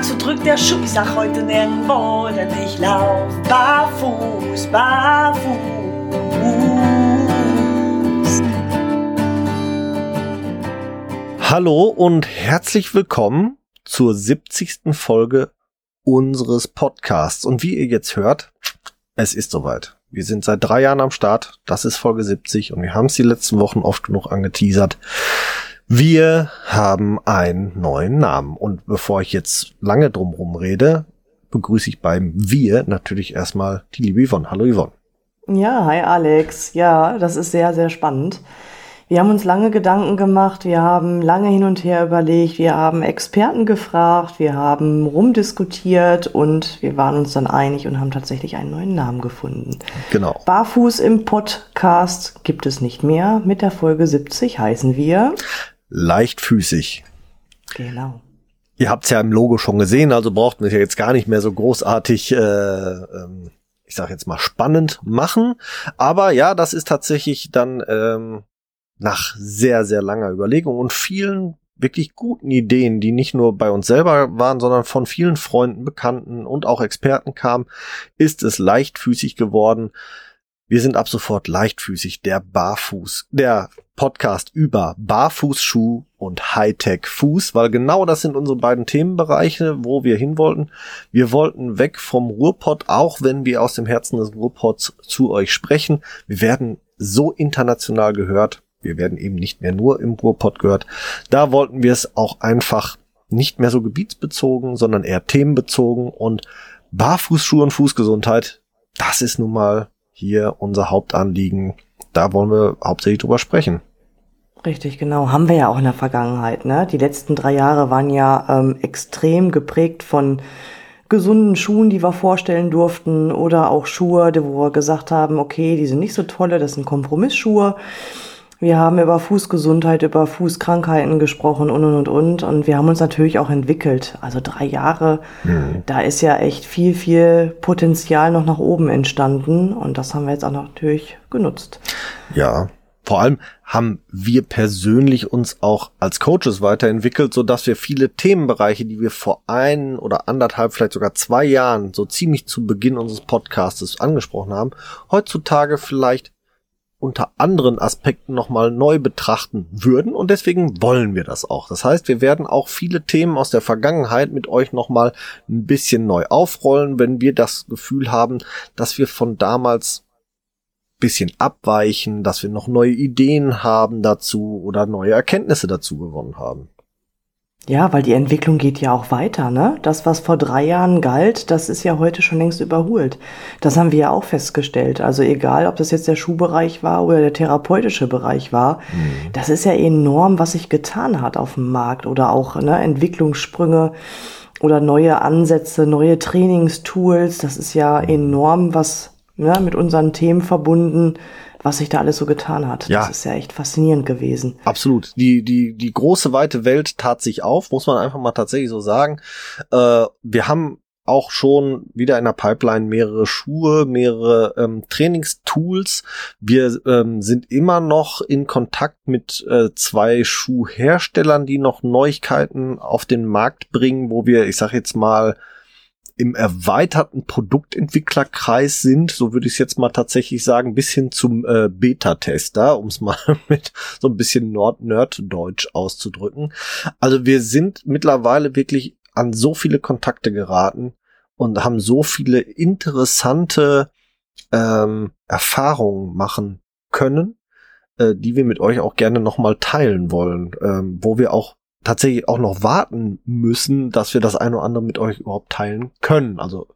Tag, drückt der Schuh. Ich sag heute nirgendwo, denn ich lauf barfuß, barfuß. Hallo und herzlich willkommen zur 70. Folge unseres Podcasts. Und wie ihr jetzt hört, es ist soweit. Wir sind seit drei Jahren am Start. Das ist Folge 70 und wir haben es die letzten Wochen oft genug angeteasert. Wir haben einen neuen Namen. Und bevor ich jetzt lange drumherum rede, begrüße ich beim Wir natürlich erstmal die liebe Yvonne. Hallo Yvonne. Ja, hi Alex. Ja, das ist sehr, sehr spannend. Wir haben uns lange Gedanken gemacht, wir haben lange hin und her überlegt, wir haben Experten gefragt, wir haben rumdiskutiert und wir waren uns dann einig und haben tatsächlich einen neuen Namen gefunden. Genau. Barfuß im Podcast gibt es nicht mehr. Mit der Folge 70 heißen wir leichtfüßig. Genau. Ihr habt es ja im Logo schon gesehen, also braucht man ja jetzt gar nicht mehr so großartig, äh, ähm, ich sag jetzt mal spannend machen. Aber ja, das ist tatsächlich dann ähm, nach sehr, sehr langer Überlegung und vielen wirklich guten Ideen, die nicht nur bei uns selber waren, sondern von vielen Freunden, Bekannten und auch Experten kamen, ist es leichtfüßig geworden. Wir sind ab sofort leichtfüßig, der Barfuß, der Podcast über Barfußschuh und Hightech-Fuß, weil genau das sind unsere beiden Themenbereiche, wo wir hin wollten. Wir wollten weg vom Ruhrpott, auch wenn wir aus dem Herzen des Ruhrpots zu euch sprechen. Wir werden so international gehört. Wir werden eben nicht mehr nur im Ruhrpott gehört. Da wollten wir es auch einfach nicht mehr so gebietsbezogen, sondern eher themenbezogen und Barfußschuhe und Fußgesundheit, das ist nun mal hier unser Hauptanliegen. Da wollen wir hauptsächlich drüber sprechen. Richtig, genau. Haben wir ja auch in der Vergangenheit. Ne? Die letzten drei Jahre waren ja ähm, extrem geprägt von gesunden Schuhen, die wir vorstellen durften, oder auch Schuhe, wo wir gesagt haben, okay, die sind nicht so tolle, das sind Kompromissschuhe. Wir haben über Fußgesundheit, über Fußkrankheiten gesprochen und und und und. Und wir haben uns natürlich auch entwickelt. Also drei Jahre, mhm. da ist ja echt viel, viel Potenzial noch nach oben entstanden. Und das haben wir jetzt auch natürlich genutzt. Ja, vor allem haben wir persönlich uns auch als Coaches weiterentwickelt, so dass wir viele Themenbereiche, die wir vor ein oder anderthalb, vielleicht sogar zwei Jahren so ziemlich zu Beginn unseres Podcasts angesprochen haben, heutzutage vielleicht unter anderen Aspekten nochmal neu betrachten würden und deswegen wollen wir das auch. Das heißt, wir werden auch viele Themen aus der Vergangenheit mit euch nochmal ein bisschen neu aufrollen, wenn wir das Gefühl haben, dass wir von damals bisschen abweichen, dass wir noch neue Ideen haben dazu oder neue Erkenntnisse dazu gewonnen haben. Ja, weil die Entwicklung geht ja auch weiter, ne? Das, was vor drei Jahren galt, das ist ja heute schon längst überholt. Das haben wir ja auch festgestellt. Also egal, ob das jetzt der Schuhbereich war oder der therapeutische Bereich war, mhm. das ist ja enorm, was sich getan hat auf dem Markt oder auch ne, Entwicklungssprünge oder neue Ansätze, neue Trainingstools. Das ist ja mhm. enorm, was ne, mit unseren Themen verbunden, was sich da alles so getan hat. Ja. Das ist ja echt faszinierend gewesen. Absolut. Die, die, die große, weite Welt tat sich auf, muss man einfach mal tatsächlich so sagen. Äh, wir haben auch schon wieder in der Pipeline mehrere Schuhe, mehrere ähm, Trainingstools. Wir ähm, sind immer noch in Kontakt mit äh, zwei Schuhherstellern, die noch Neuigkeiten auf den Markt bringen, wo wir, ich sag jetzt mal, im erweiterten Produktentwicklerkreis sind, so würde ich es jetzt mal tatsächlich sagen, bis hin zum äh, Beta-Tester, um es mal mit so ein bisschen Nerd-Nerd-Deutsch auszudrücken. Also wir sind mittlerweile wirklich an so viele Kontakte geraten und haben so viele interessante ähm, Erfahrungen machen können, äh, die wir mit euch auch gerne nochmal teilen wollen, ähm, wo wir auch tatsächlich auch noch warten müssen, dass wir das eine oder andere mit euch überhaupt teilen können. Also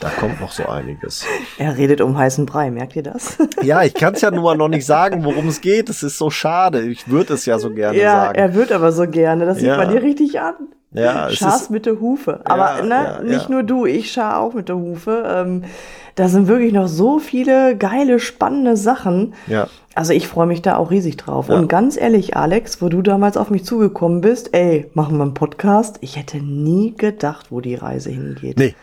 da kommt noch so einiges. Er redet um heißen Brei, merkt ihr das? Ja, ich kann es ja nur noch nicht sagen, worum es geht. Es ist so schade. Ich würde es ja so gerne ja, sagen. Er wird aber so gerne. Das sieht ja. man dir richtig an. Ja, Scharst mit der Hufe. Aber ja, ne, ja, nicht nur du, ich schar auch mit der Hufe. Ähm, da sind wirklich noch so viele geile, spannende Sachen. Ja. Also ich freue mich da auch riesig drauf. Ja. Und ganz ehrlich, Alex, wo du damals auf mich zugekommen bist, ey, machen wir einen Podcast. Ich hätte nie gedacht, wo die Reise hingeht. Nee.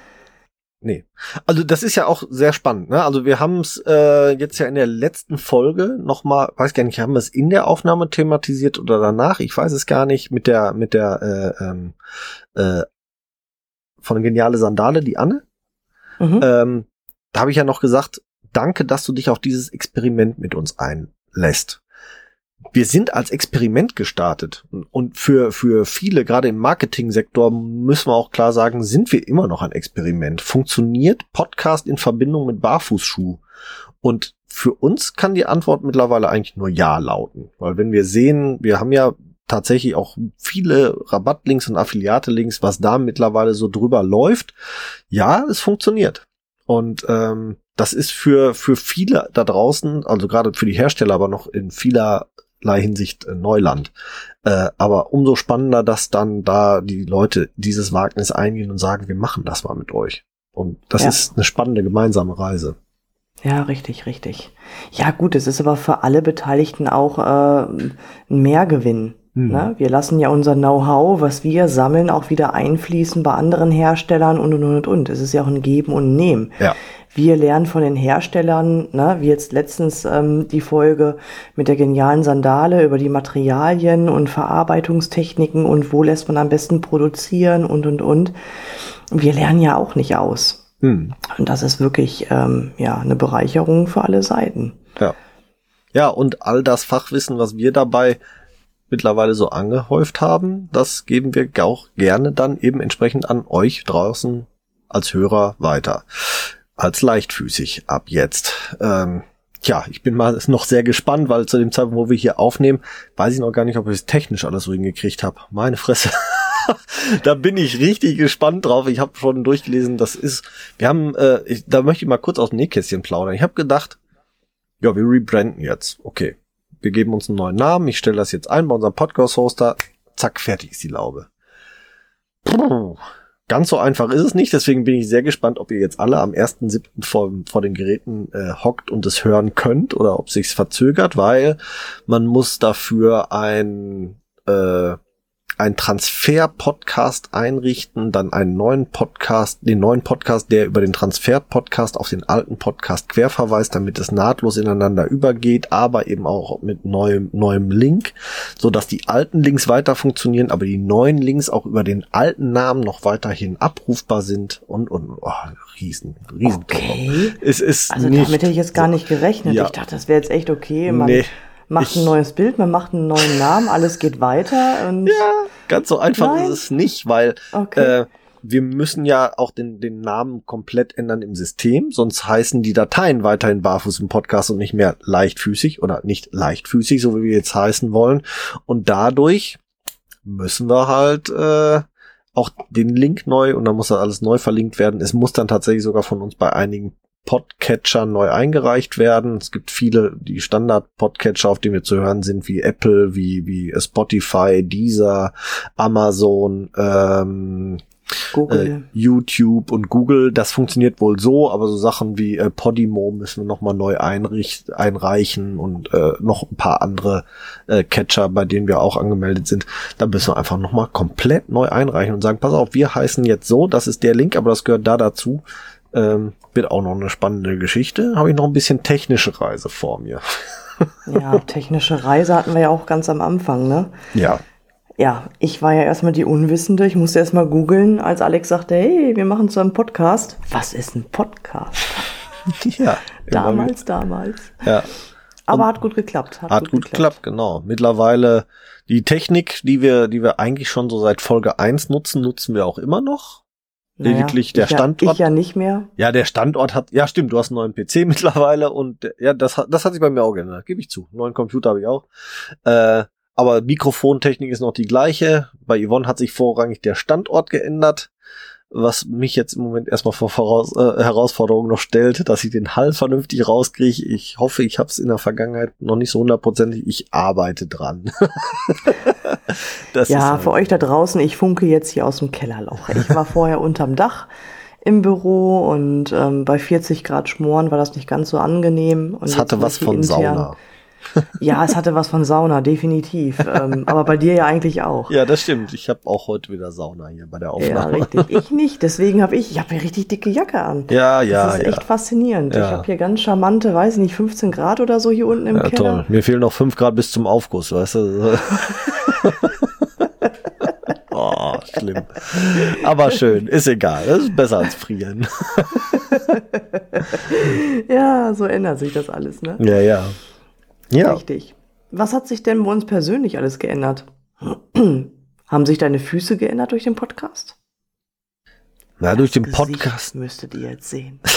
Nee. Also das ist ja auch sehr spannend. Ne? Also wir haben es äh, jetzt ja in der letzten Folge nochmal, weiß gar nicht, haben wir es in der Aufnahme thematisiert oder danach? Ich weiß es gar nicht. Mit der mit der äh, ähm, äh, von Geniale Sandale, die Anne. Mhm. Ähm, da habe ich ja noch gesagt, danke, dass du dich auf dieses Experiment mit uns einlässt. Wir sind als Experiment gestartet und für, für viele, gerade im Marketingsektor, müssen wir auch klar sagen, sind wir immer noch ein Experiment. Funktioniert Podcast in Verbindung mit Barfußschuh? Und für uns kann die Antwort mittlerweile eigentlich nur Ja lauten. Weil wenn wir sehen, wir haben ja tatsächlich auch viele Rabattlinks und Affiliate-Links, was da mittlerweile so drüber läuft. Ja, es funktioniert. Und ähm, das ist für, für viele da draußen, also gerade für die Hersteller, aber noch in vielerlei Hinsicht äh, Neuland. Äh, aber umso spannender, dass dann da die Leute dieses Wagnis eingehen und sagen, wir machen das mal mit euch. Und das ja. ist eine spannende gemeinsame Reise. Ja, richtig, richtig. Ja, gut, es ist aber für alle Beteiligten auch äh, ein Mehrgewinn. Mhm. Ne? Wir lassen ja unser Know-how, was wir sammeln, auch wieder einfließen bei anderen Herstellern und und und und. Es ist ja auch ein Geben und Nehmen. Ja. Wir lernen von den Herstellern, ne, wie jetzt letztens ähm, die Folge mit der genialen Sandale über die Materialien und Verarbeitungstechniken und wo lässt man am besten produzieren und und und. Wir lernen ja auch nicht aus. Mhm. Und das ist wirklich ähm, ja eine Bereicherung für alle Seiten. Ja. Ja, und all das Fachwissen, was wir dabei mittlerweile so angehäuft haben, das geben wir auch gerne dann eben entsprechend an euch draußen als Hörer weiter. Als leichtfüßig ab jetzt. Ähm, Tja, ich bin mal noch sehr gespannt, weil zu dem Zeitpunkt, wo wir hier aufnehmen, weiß ich noch gar nicht, ob ich es technisch alles so hingekriegt habe. Meine Fresse. da bin ich richtig gespannt drauf. Ich habe schon durchgelesen, das ist, wir haben, äh, ich, da möchte ich mal kurz aus dem Nähkästchen plaudern. Ich habe gedacht, ja, wir rebranden jetzt. Okay, wir geben uns einen neuen Namen, ich stelle das jetzt ein bei unserem Podcast-Hoster, zack, fertig ist die Laube. Puh. Ganz so einfach ist es nicht, deswegen bin ich sehr gespannt, ob ihr jetzt alle am 1.7. vor, vor den Geräten äh, hockt und es hören könnt oder ob sich's verzögert, weil man muss dafür ein äh, einen Transfer-Podcast einrichten, dann einen neuen Podcast, den neuen Podcast, der über den Transfer-Podcast auf den alten Podcast querverweist, damit es nahtlos ineinander übergeht, aber eben auch mit neuem, neuem Link, so dass die alten Links weiter funktionieren, aber die neuen Links auch über den alten Namen noch weiterhin abrufbar sind und, und, oh, riesen, riesen. Okay. Es ist also nicht damit hätte ich jetzt gar nicht gerechnet. Ja. Ich dachte, das wäre jetzt echt okay. Man nee macht ich, ein neues Bild, man macht einen neuen Namen, alles geht weiter. Und ja, ganz so einfach Nein? ist es nicht, weil okay. äh, wir müssen ja auch den, den Namen komplett ändern im System, sonst heißen die Dateien weiterhin barfuß im Podcast und nicht mehr leichtfüßig oder nicht leichtfüßig, so wie wir jetzt heißen wollen. Und dadurch müssen wir halt äh, auch den Link neu und dann muss das alles neu verlinkt werden. Es muss dann tatsächlich sogar von uns bei einigen Podcatcher neu eingereicht werden. Es gibt viele, die Standard-Podcatcher, auf denen wir zu hören sind, wie Apple, wie, wie Spotify, Deezer, Amazon, ähm, Google. Äh, YouTube und Google, das funktioniert wohl so, aber so Sachen wie äh, Podimo müssen wir nochmal neu einricht, einreichen und äh, noch ein paar andere äh, Catcher, bei denen wir auch angemeldet sind. Da müssen wir einfach nochmal komplett neu einreichen und sagen, pass auf, wir heißen jetzt so, das ist der Link, aber das gehört da dazu. Ähm, wird auch noch eine spannende Geschichte. Habe ich noch ein bisschen technische Reise vor mir. ja, technische Reise hatten wir ja auch ganz am Anfang, ne? Ja. Ja, ich war ja erstmal die Unwissende. Ich musste erstmal googeln, als Alex sagte, hey, wir machen so einen Podcast. Was ist ein Podcast? ja. damals, damals. Ja. Aber Und hat gut geklappt. Hat, hat gut, gut geklappt. geklappt, genau. Mittlerweile die Technik, die wir, die wir eigentlich schon so seit Folge 1 nutzen, nutzen wir auch immer noch. Naja, Lediglich der Standort. Ja, ich ja nicht mehr. Ja, der Standort hat, ja stimmt, du hast einen neuen PC mittlerweile und ja, das, hat das hat sich bei mir auch geändert, gebe ich zu. Einen neuen Computer habe ich auch. Äh, aber Mikrofontechnik ist noch die gleiche. Bei Yvonne hat sich vorrangig der Standort geändert was mich jetzt im Moment erstmal vor Voraus äh, Herausforderungen noch stellt, dass ich den Hall vernünftig rauskriege. Ich hoffe, ich habe es in der Vergangenheit noch nicht so hundertprozentig. Ich arbeite dran. ja, halt für euch da draußen, ich funke jetzt hier aus dem Kellerloch. Ich war vorher unterm Dach im Büro und ähm, bei 40 Grad Schmoren war das nicht ganz so angenehm. Es hatte was von intern. Sauna. Ja, es hatte was von Sauna, definitiv. ähm, aber bei dir ja eigentlich auch. Ja, das stimmt. Ich habe auch heute wieder Sauna hier bei der Aufnahme. Ja, richtig. Ich nicht. Deswegen habe ich, ich habe hier richtig dicke Jacke an. Ja, ja. Das ist echt faszinierend. Ja. Ich habe hier ganz charmante, weiß nicht, 15 Grad oder so hier unten im ja, Keller. Toll. Mir fehlen noch 5 Grad bis zum Aufguss, weißt du? oh, schlimm. Aber schön, ist egal. Das ist besser als frieren. ja, so ändert sich das alles, ne? Ja, ja. Ja. Richtig. Was hat sich denn bei uns persönlich alles geändert? Haben sich deine Füße geändert durch den Podcast? Na, durch den Gesicht Podcast. müsstet ihr jetzt sehen.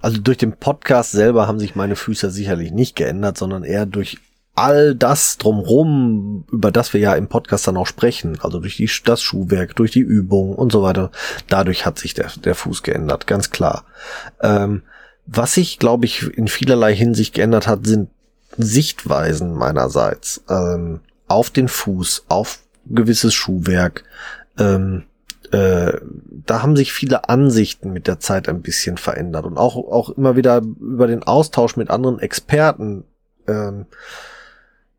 Also durch den Podcast selber haben sich meine Füße sicherlich nicht geändert, sondern eher durch all das drumrum, über das wir ja im Podcast dann auch sprechen, also durch die, das Schuhwerk, durch die Übung und so weiter, dadurch hat sich der, der Fuß geändert, ganz klar. Ähm, was sich, glaube ich, in vielerlei Hinsicht geändert hat, sind Sichtweisen meinerseits ähm, auf den Fuß, auf gewisses Schuhwerk. Ähm, äh, da haben sich viele Ansichten mit der Zeit ein bisschen verändert und auch, auch immer wieder über den Austausch mit anderen Experten. Ähm,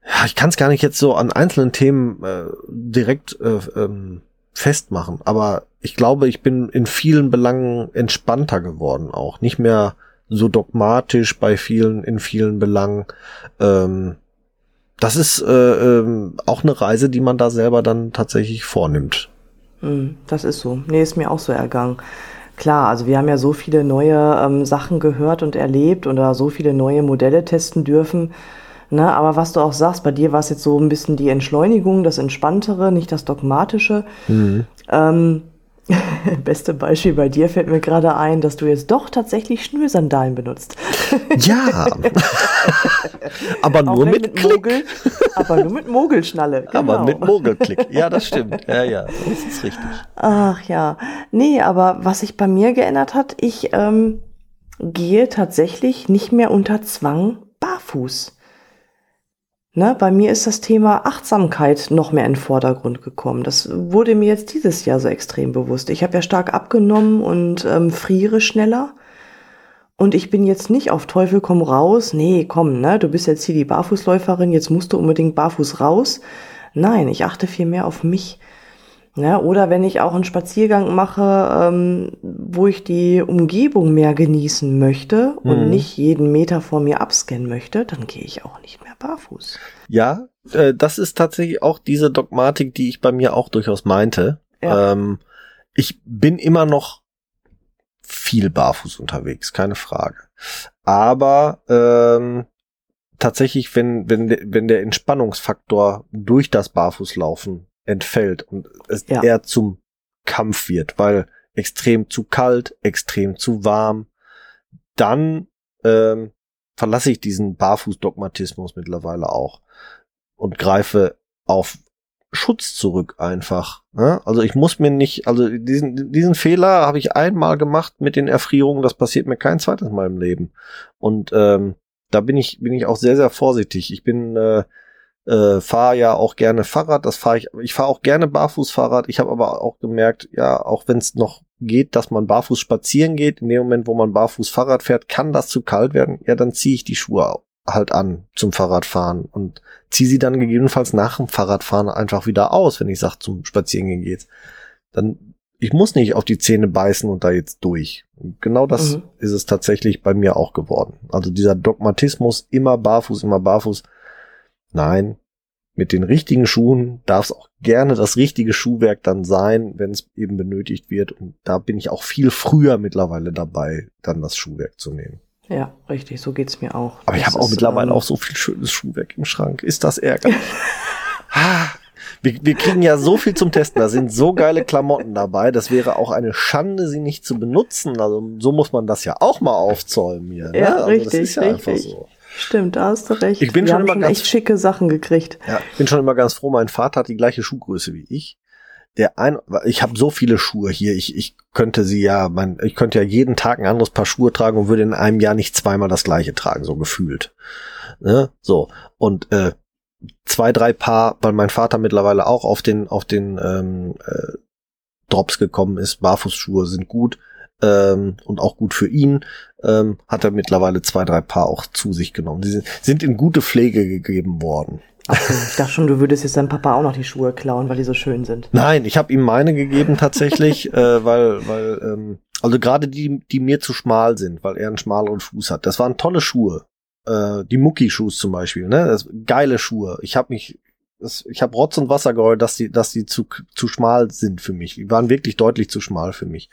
ja, ich kann es gar nicht jetzt so an einzelnen Themen äh, direkt äh, ähm, festmachen, aber ich glaube, ich bin in vielen Belangen entspannter geworden auch. Nicht mehr so dogmatisch bei vielen, in vielen Belangen. Ähm, das ist äh, ähm, auch eine Reise, die man da selber dann tatsächlich vornimmt. Hm, das ist so. Nee, ist mir auch so ergangen. Klar, also wir haben ja so viele neue ähm, Sachen gehört und erlebt oder so viele neue Modelle testen dürfen. Ne, aber was du auch sagst, bei dir war es jetzt so ein bisschen die Entschleunigung, das Entspanntere, nicht das Dogmatische. Mhm. Ähm, beste Beispiel bei dir fällt mir gerade ein, dass du jetzt doch tatsächlich Schnürsandalen benutzt. Ja, aber nur mit, Klick. Mogel, aber nur mit Mogelschnalle. Genau. Aber mit Mogelklick. Ja, das stimmt. Ja, ja, das ist richtig. Ach ja. Nee, aber was sich bei mir geändert hat, ich ähm, gehe tatsächlich nicht mehr unter Zwang barfuß. Ne, bei mir ist das Thema Achtsamkeit noch mehr in den Vordergrund gekommen. Das wurde mir jetzt dieses Jahr so extrem bewusst. Ich habe ja stark abgenommen und ähm, friere schneller. Und ich bin jetzt nicht auf Teufel komm raus. Nee, komm, ne, du bist jetzt hier die Barfußläuferin, jetzt musst du unbedingt barfuß raus. Nein, ich achte viel mehr auf mich. Ja, oder wenn ich auch einen Spaziergang mache, ähm, wo ich die Umgebung mehr genießen möchte und Mhm. nicht jeden Meter vor mir abscannen möchte, dann gehe ich auch nicht mehr barfuß. Ja, äh, das ist tatsächlich auch diese Dogmatik, die ich bei mir auch durchaus meinte. Ja. Ähm, ich bin immer noch viel barfuß unterwegs, keine Frage. Aber ähm, tatsächlich, wenn, wenn, wenn der Entspannungsfaktor durch das Barfußlaufen entfällt und es Ja. eher zum Kampf wird, weil extrem zu kalt, extrem zu warm, dann ähm, verlasse ich diesen Barfuß-Dogmatismus mittlerweile auch und greife auf Schutz zurück einfach. Ne? Also ich muss mir nicht, also diesen, diesen Fehler habe ich einmal gemacht mit den Erfrierungen, das passiert mir kein zweites Mal im Leben. Und ähm, da bin ich, bin ich auch sehr, sehr vorsichtig. Ich bin, äh, äh, fahre ja auch gerne Fahrrad, das fahre ich, ich fahre auch gerne Barfußfahrrad. Ich habe aber auch gemerkt, ja, auch wenn es noch geht, dass man barfuß spazieren geht, in dem Moment, wo man barfuß Fahrrad fährt, kann das zu kalt werden. Ja, dann ziehe ich die Schuhe halt an zum Fahrradfahren und ziehe sie dann gegebenenfalls nach dem Fahrradfahren einfach wieder aus, wenn ich sage, zum Spazierengehen geht's. Dann, ich muss nicht auf die Zähne beißen und da jetzt durch. Und genau das Mhm. ist es tatsächlich bei mir auch geworden. Also dieser Dogmatismus, immer barfuß, immer barfuß. Nein, mit den richtigen Schuhen darf es auch gerne das richtige Schuhwerk dann sein, wenn es eben benötigt wird. Und da bin ich auch viel früher mittlerweile dabei, dann das Schuhwerk zu nehmen. Ja, richtig, so geht's mir auch. Aber ich Das habe auch mittlerweile ähm, auch so viel schönes Schuhwerk im Schrank. Ist das ärgerlich? Ah, wir, wir kriegen ja so viel zum Testen. Da sind so geile Klamotten dabei. Das wäre auch eine Schande, sie nicht zu benutzen. Also so muss man das ja auch mal aufzäumen hier. Ne? Ja, also richtig, das ist ja einfach richtig. so. Stimmt, da hast du recht. Ich bin Wir schon immer schon ganz- echt schicke Sachen gekriegt. Ja, ich bin schon immer ganz froh. Mein Vater hat die gleiche Schuhgröße wie ich. Der ein, ich habe so viele Schuhe hier. Ich, ich könnte sie ja, mein, ich könnte ja jeden Tag ein anderes Paar Schuhe tragen und würde in einem Jahr nicht zweimal das gleiche tragen, so gefühlt. Ne? So und äh, zwei, drei Paar, weil mein Vater mittlerweile auch auf den auf den ähm, äh, Drops gekommen ist. Barfußschuhe sind gut ähm, und auch gut für ihn. Ähm, hat er mittlerweile zwei, drei Paar auch zu sich genommen. Die sind, in gute Pflege gegeben worden. Ach so, ich dachte schon, du würdest jetzt deinem Papa auch noch die Schuhe klauen, weil die so schön sind. Nein, ich habe ihm meine gegeben tatsächlich, äh, weil, weil, ähm, also gerade die, die mir zu schmal sind, weil er einen schmaleren Fuß hat. Das waren tolle Schuhe. Äh, die Mucki-Schuhe zum Beispiel, ne? Das, geile Schuhe. Ich habe mich ich habe Rotz und Wasser geheult, dass die, dass die zu, zu schmal sind für mich. Die waren wirklich deutlich zu schmal für mich.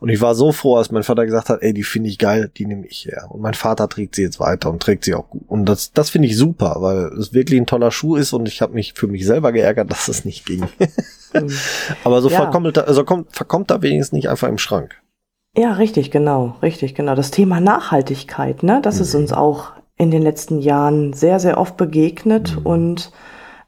Und ich war so froh, als mein Vater gesagt hat, ey, die finde ich geil, die nehme ich her. Und mein Vater trägt sie jetzt weiter und trägt sie auch gut. Und das, das finde ich super, weil es wirklich ein toller Schuh ist und ich habe mich für mich selber geärgert, dass es nicht ging. Mhm. Aber so ja. verkommt, also kommt, verkommt da wenigstens nicht einfach im Schrank. Ja, richtig, genau, richtig, genau. Das Thema Nachhaltigkeit, ne, das mhm. ist uns auch in den letzten Jahren sehr, sehr oft begegnet mhm. und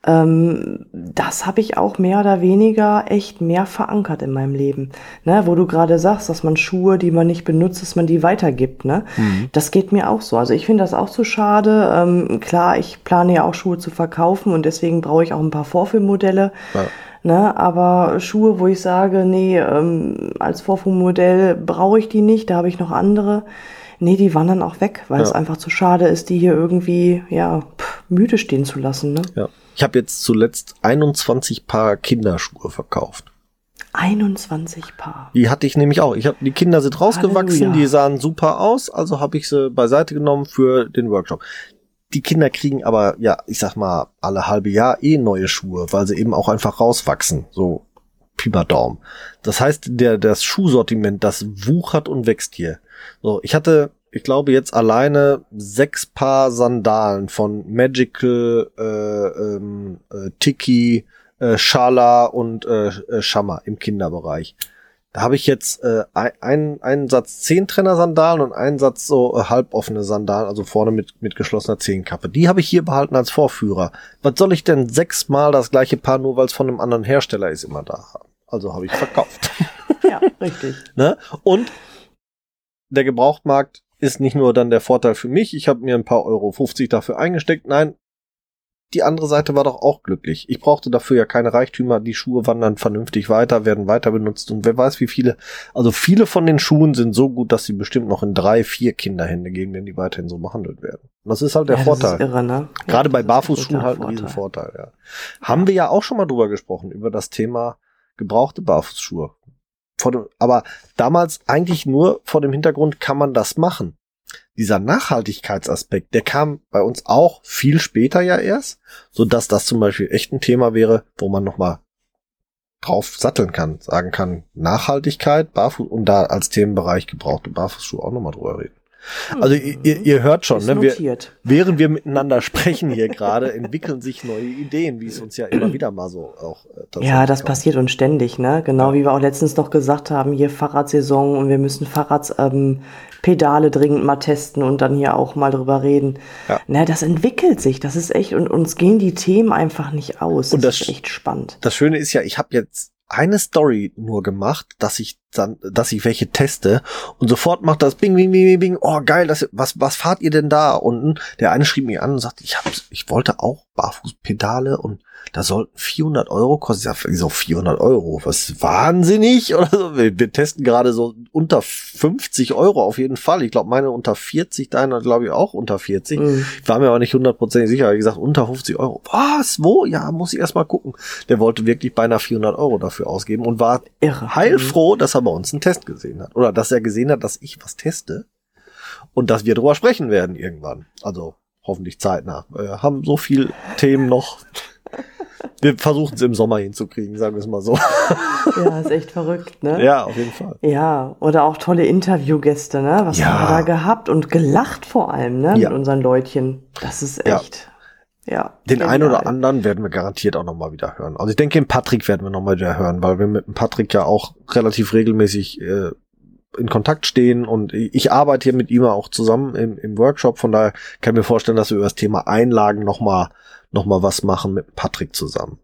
ähm, das habe ich auch mehr oder weniger echt mehr verankert in meinem Leben. Ne, wo du gerade sagst, dass man Schuhe, die man nicht benutzt, dass man die weitergibt. Ne? Mhm. Das geht mir auch so. Also ich finde das auch so schade. Ähm, klar, ich plane ja auch Schuhe zu verkaufen und deswegen brauche ich auch ein paar Vorführmodelle. Ja. Ne, aber Schuhe, wo ich sage, nee, ähm, als Vorführmodell brauche ich die nicht, da habe ich noch andere. Nee, die wandern auch weg, weil ja. es einfach zu schade ist, die hier irgendwie, ja, pff, müde stehen zu lassen. Ne? Ja. Ich habe jetzt zuletzt 21 Paar Kinderschuhe verkauft. 21 Paar. Die hatte ich nämlich auch. Ich habe die Kinder sind rausgewachsen, Halleluja. die sahen super aus, also habe ich sie beiseite genommen für den Workshop. Die Kinder kriegen aber ja, ich sag mal, alle halbe Jahr eh neue Schuhe, weil sie eben auch einfach rauswachsen, so Pieperdaum. Das heißt, der das Schuhsortiment, das wuchert und wächst hier. So, ich hatte ich glaube, jetzt alleine sechs Paar Sandalen von Magical, äh, ähm, äh, Tiki, äh, Schala und äh, äh, Shammer im Kinderbereich. Da habe ich jetzt äh, ein, einen Satz Zehntrenner-Sandalen und einen Satz so äh, halboffene Sandalen, also vorne mit, mit geschlossener Zehenkappe. Die habe ich hier behalten als Vorführer. Was soll ich denn sechsmal das gleiche Paar, nur weil es von einem anderen Hersteller ist, immer da haben? Also habe ich verkauft. ja, richtig. ne? Und der Gebrauchtmarkt ist nicht nur dann der Vorteil für mich, ich habe mir ein paar Euro 50 dafür eingesteckt, nein, die andere Seite war doch auch glücklich. Ich brauchte dafür ja keine Reichtümer, die Schuhe wandern vernünftig weiter, werden weiter benutzt und wer weiß wie viele, also viele von den Schuhen sind so gut, dass sie bestimmt noch in drei, vier Kinderhände gehen, wenn die weiterhin so behandelt werden. Und das ist halt der ja, Vorteil. Irre, ne? Gerade ja, bei Barfußschuhen halt ein riesen Vorteil, ja. Haben wir ja auch schon mal drüber gesprochen, über das Thema gebrauchte Barfußschuhe dem, aber damals eigentlich nur vor dem Hintergrund kann man das machen. Dieser Nachhaltigkeitsaspekt, der kam bei uns auch viel später ja erst, so dass das zum Beispiel echt ein Thema wäre, wo man nochmal drauf satteln kann, sagen kann, Nachhaltigkeit, Barfuß und da als Themenbereich gebrauchte Barfußschuhe auch nochmal drüber reden. Also ihr, ihr hört schon, ne, wir, während wir miteinander sprechen hier gerade, entwickeln sich neue Ideen, wie es uns ja immer wieder mal so auch äh, Ja, das kommt. passiert uns ständig, ne? Genau wie wir auch letztens noch gesagt haben, hier Fahrradsaison und wir müssen Fahrradspedale ähm, dringend mal testen und dann hier auch mal drüber reden. Ja. Na, das entwickelt sich, das ist echt und uns gehen die Themen einfach nicht aus. Das, und das ist echt spannend. Das Schöne ist ja, ich habe jetzt eine Story nur gemacht, dass ich dann, dass ich welche teste und sofort macht das Bing, Bing, Bing, Bing, oh geil, das, was, was fahrt ihr denn da unten? Der eine schrieb mir an und sagt, ich hab, ich wollte auch Barfußpedale und da sollten 400 Euro kosten. Ich sag, wieso 400 Euro? Was wahnsinnig oder so? Wir, wir testen gerade so unter 50 Euro auf jeden Fall. Ich glaube, meine unter 40, deine glaube ich auch unter 40. Mhm. Ich war mir aber nicht hundertprozentig sicher. Wie gesagt, unter 50 Euro. Was? Wo? Ja, muss ich erst mal gucken. Der wollte wirklich beinahe 400 Euro dafür ausgeben und war Irre. heilfroh, dass er bei uns einen Test gesehen hat. Oder dass er gesehen hat, dass ich was teste und dass wir drüber sprechen werden irgendwann. Also hoffentlich zeitnah. Wir haben so viel Themen noch. Wir versuchen es im Sommer hinzukriegen, sagen wir es mal so. Ja, ist echt verrückt, ne? Ja, auf jeden Fall. Ja, oder auch tolle Interviewgäste, ne? Was ja. haben wir da gehabt und gelacht vor allem, ne? Ja. Mit unseren Leutchen. Das ist echt. Ja. ja den einen oder anderen werden wir garantiert auch nochmal wieder hören. Also ich denke, den Patrick werden wir nochmal wieder hören, weil wir mit dem Patrick ja auch relativ regelmäßig äh, in Kontakt stehen und ich arbeite hier mit ihm auch zusammen im, im Workshop. Von daher kann ich mir vorstellen, dass wir über das Thema Einlagen nochmal noch mal was machen mit Patrick zusammen.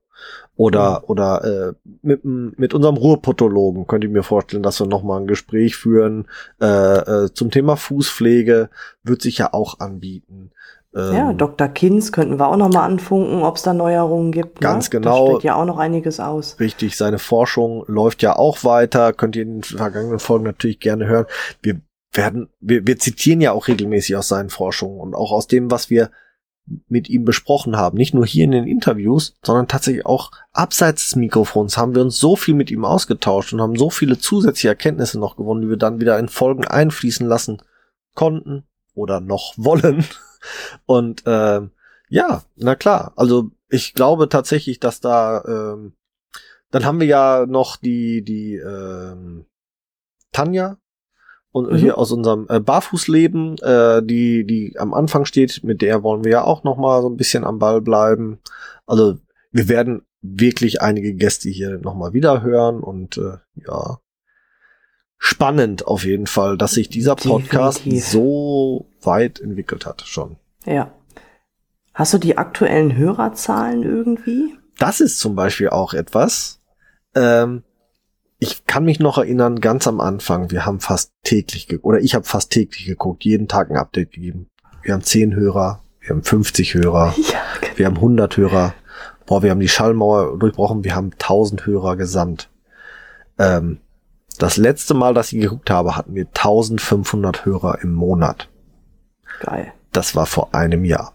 Oder, mhm. oder äh, mit, mit unserem Ruhrpotologen könnte ich mir vorstellen, dass wir noch mal ein Gespräch führen äh, äh, zum Thema Fußpflege, wird sich ja auch anbieten. Ähm, ja, Dr. Kinz könnten wir auch noch mal anfunken, ob es da Neuerungen gibt. Ne? Ganz ne? genau. Da steht ja auch noch einiges aus. Richtig, seine Forschung läuft ja auch weiter. Könnt ihr in den vergangenen Folgen natürlich gerne hören. Wir werden, wir, wir zitieren ja auch regelmäßig aus seinen Forschungen und auch aus dem, was wir mit ihm besprochen haben. Nicht nur hier in den Interviews, sondern tatsächlich auch abseits des Mikrofons haben wir uns so viel mit ihm ausgetauscht und haben so viele zusätzliche Erkenntnisse noch gewonnen, die wir dann wieder in Folgen einfließen lassen konnten oder noch wollen. Und äh, ja, na klar, also ich glaube tatsächlich, dass da, ähm, dann haben wir ja noch die, die ähm, Tanja und mhm. hier aus unserem äh, Barfußleben, äh, die, die am Anfang steht, mit der wollen wir ja auch noch mal so ein bisschen am Ball bleiben. Also wir werden wirklich einige Gäste hier noch mal wieder hören und äh, ja, spannend auf jeden Fall, dass sich dieser Podcast Definitiv. so weit entwickelt hat schon. Ja. Hast du die aktuellen Hörerzahlen irgendwie? Das ist zum Beispiel auch etwas. Ähm, ich kann mich noch erinnern, ganz am Anfang, wir haben fast täglich oder ich habe fast täglich geguckt, jeden Tag ein Update gegeben. Wir haben 10 Hörer, wir haben 50 Hörer, ja, genau. wir haben 100 Hörer. Boah, wir haben die Schallmauer durchbrochen, wir haben 1000 Hörer gesamt. Ähm, das letzte Mal, dass ich geguckt habe, hatten wir 1500 Hörer im Monat. Geil. Das war vor einem Jahr.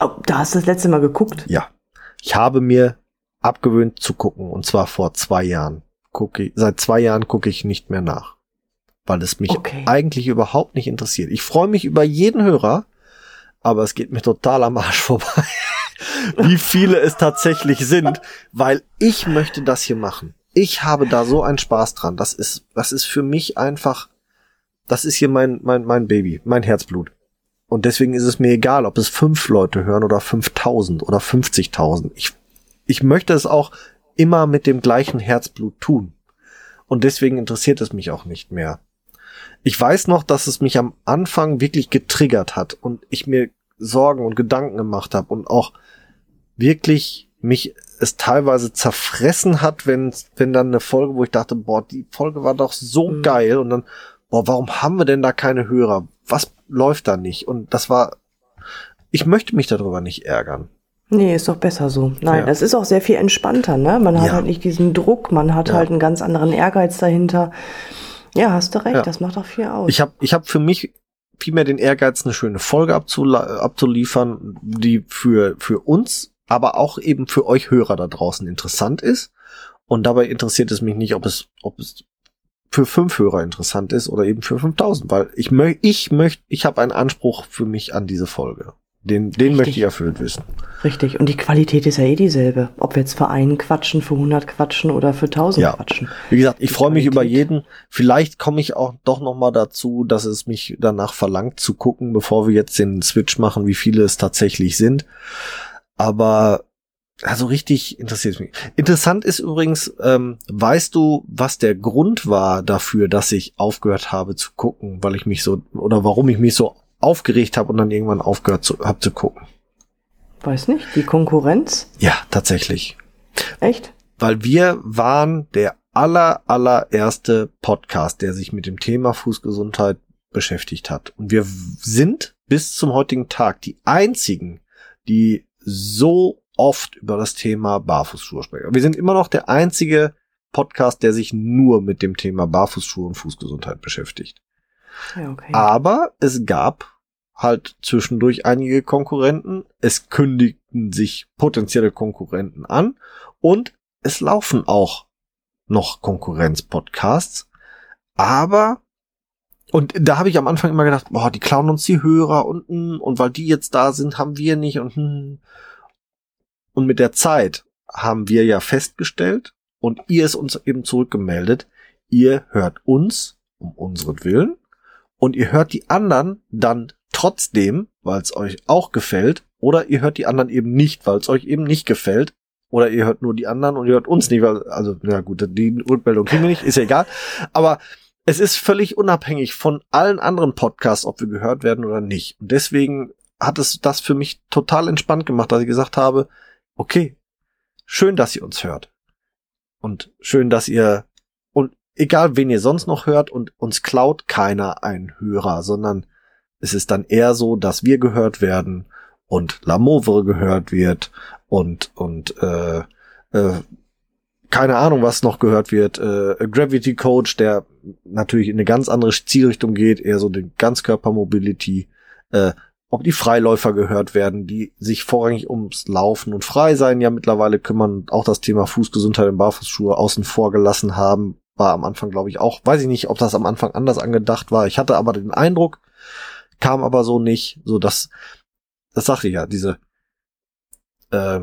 Oh, da hast du das letzte Mal geguckt? Ja. Ich habe mir abgewöhnt zu gucken, und zwar vor zwei Jahren. Gucke ich, seit zwei Jahren gucke ich nicht mehr nach. Weil es mich okay. eigentlich überhaupt nicht interessiert. Ich freue mich über jeden Hörer, aber es geht mir total am Arsch vorbei, wie viele es tatsächlich sind, weil ich möchte das hier machen. Ich habe da so einen Spaß dran. Das ist, das ist für mich einfach, das ist hier mein, mein, mein Baby, mein Herzblut. Und deswegen ist es mir egal, ob es fünf Leute hören oder 5000 oder 50.000. Ich, ich möchte es auch immer mit dem gleichen Herzblut tun. Und deswegen interessiert es mich auch nicht mehr. Ich weiß noch, dass es mich am Anfang wirklich getriggert hat und ich mir Sorgen und Gedanken gemacht habe und auch wirklich mich es teilweise zerfressen hat, wenn, wenn dann eine Folge, wo ich dachte, boah, die Folge war doch so mhm. geil und dann, boah, warum haben wir denn da keine Hörer? Was läuft da nicht? Und das war, ich möchte mich darüber nicht ärgern. Nee, ist doch besser so. Nein, ja. das ist auch sehr viel entspannter, ne? Man hat ja. halt nicht diesen Druck, man hat ja. halt einen ganz anderen Ehrgeiz dahinter. Ja, hast du recht, das macht auch viel aus. Ich habe ich hab für mich vielmehr den Ehrgeiz, eine schöne Folge abzuliefern, die für, für uns aber auch eben für euch Hörer da draußen interessant ist. Und dabei interessiert es mich nicht, ob es, ob es für fünf Hörer interessant ist oder eben für 5000, weil ich möchte, ich möchte, ich habe einen Anspruch für mich an diese Folge. Den, den möchte ich erfüllt wissen. Richtig. Und die Qualität ist ja eh dieselbe. Ob wir jetzt für einen quatschen, für 100 quatschen oder für 1000 ja. quatschen. Wie gesagt, ich freue mich über jeden. Vielleicht komme ich auch doch noch mal dazu, dass es mich danach verlangt zu gucken, bevor wir jetzt den Switch machen, wie viele es tatsächlich sind. Aber also richtig interessiert mich. Interessant ist übrigens, ähm, weißt du, was der Grund war dafür, dass ich aufgehört habe zu gucken, weil ich mich so oder warum ich mich so aufgeregt habe und dann irgendwann aufgehört zu, hab zu gucken? Weiß nicht, die Konkurrenz? Ja, tatsächlich. Echt? Weil wir waren der aller allererste Podcast, der sich mit dem Thema Fußgesundheit beschäftigt hat. Und wir sind bis zum heutigen Tag die einzigen, die so oft über das Thema Barfußschuhe sprechen. Wir sind immer noch der einzige Podcast, der sich nur mit dem Thema Barfußschuhe und Fußgesundheit beschäftigt. Okay. Aber es gab halt zwischendurch einige Konkurrenten. Es kündigten sich potenzielle Konkurrenten an und es laufen auch noch Konkurrenz-Podcasts. Aber und da habe ich am Anfang immer gedacht, boah, die klauen uns die Hörer und und weil die jetzt da sind, haben wir nicht und hm. und mit der Zeit haben wir ja festgestellt und ihr es uns eben zurückgemeldet, ihr hört uns um unseren Willen und ihr hört die anderen dann trotzdem, weil es euch auch gefällt, oder ihr hört die anderen eben nicht, weil es euch eben nicht gefällt, oder ihr hört nur die anderen und ihr hört uns nicht, weil, also, na gut, die Rückmeldung kriegen wir nicht, ist ja egal. Aber es ist völlig unabhängig von allen anderen Podcasts, ob wir gehört werden oder nicht. Und deswegen hat es das für mich total entspannt gemacht, dass ich gesagt habe, okay, schön, dass ihr uns hört. Und schön, dass ihr, egal wen ihr sonst noch hört, und uns klaut keiner einen Hörer, sondern es ist dann eher so, dass wir gehört werden und Lamovre gehört wird und, und, äh, äh, keine Ahnung, was noch gehört wird. Äh, Gravity Coach, der natürlich in eine ganz andere Zielrichtung geht, eher so den Ganzkörper-Mobility. Äh, ob die Freiläufer gehört werden, die sich vorrangig ums Laufen und Freisein ja mittlerweile kümmern, auch das Thema Fußgesundheit und Barfußschuhe außen vor gelassen haben, war am Anfang, glaube ich, auch, weiß ich nicht, ob das am Anfang anders angedacht war. Ich hatte aber den Eindruck, kam aber so nicht, so dass, das sagte ich ja, diese äh,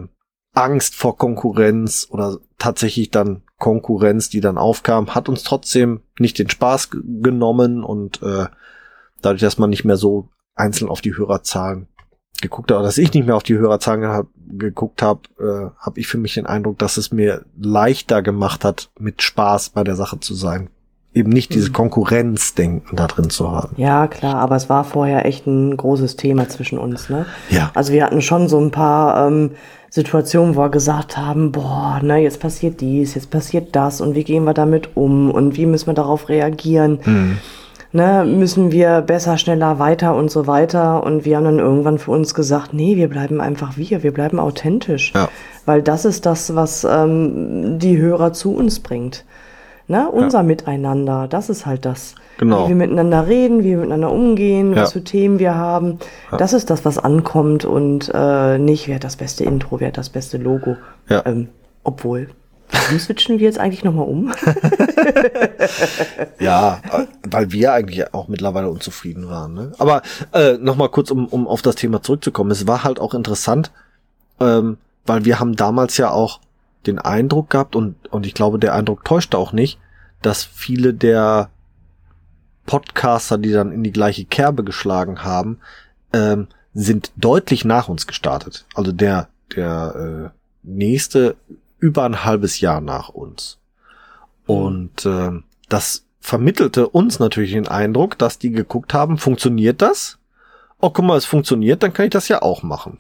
Angst vor Konkurrenz oder tatsächlich dann Konkurrenz, die dann aufkam, hat uns trotzdem nicht den Spaß genommen und äh, dadurch, dass man nicht mehr so einzeln auf die Hörerzahlen geguckt habe, dass ich nicht mehr auf die Hörerzahlen hab, geguckt habe, äh, habe ich für mich den Eindruck, dass es mir leichter gemacht hat, mit Spaß bei der Sache zu sein. Eben nicht diese mhm. Konkurrenzdenken da drin zu haben. Ja, klar, aber es war vorher echt ein großes Thema zwischen uns, ne? Ja. Also wir hatten schon so ein paar ähm, Situationen, wo wir gesagt haben, boah, ne, jetzt passiert dies, jetzt passiert das und wie gehen wir damit um und wie müssen wir darauf reagieren? Mhm ne, müssen wir besser, schneller, weiter und so weiter. Und wir haben dann irgendwann für uns gesagt, nee, wir bleiben einfach wir, wir bleiben authentisch. Ja. Weil das ist das, was ähm, die Hörer zu uns bringt. Ne? Unser ja. Miteinander, das ist halt das. Genau. Wie wir miteinander reden, wie wir miteinander umgehen, ja. was für Themen wir haben. Ja. Das ist das, was ankommt und äh, nicht, wer hat das beste Intro, wer hat das beste Logo. Ja. Ähm, obwohl, Warum switchen wir jetzt eigentlich nochmal um? ja, weil wir eigentlich auch mittlerweile unzufrieden waren. Ne? Aber äh, nochmal kurz, um, um auf das Thema zurückzukommen. Es war halt auch interessant, ähm, weil wir haben damals ja auch den Eindruck gehabt, und, und ich glaube, der Eindruck täuschte auch nicht, dass viele der Podcaster, die dann in die gleiche Kerbe geschlagen haben, ähm, sind deutlich nach uns gestartet. Also der, der äh, nächste über ein halbes Jahr nach uns. Und äh, das vermittelte uns natürlich den Eindruck, dass die geguckt haben, funktioniert das? Oh, guck mal, es funktioniert, dann kann ich das ja auch machen.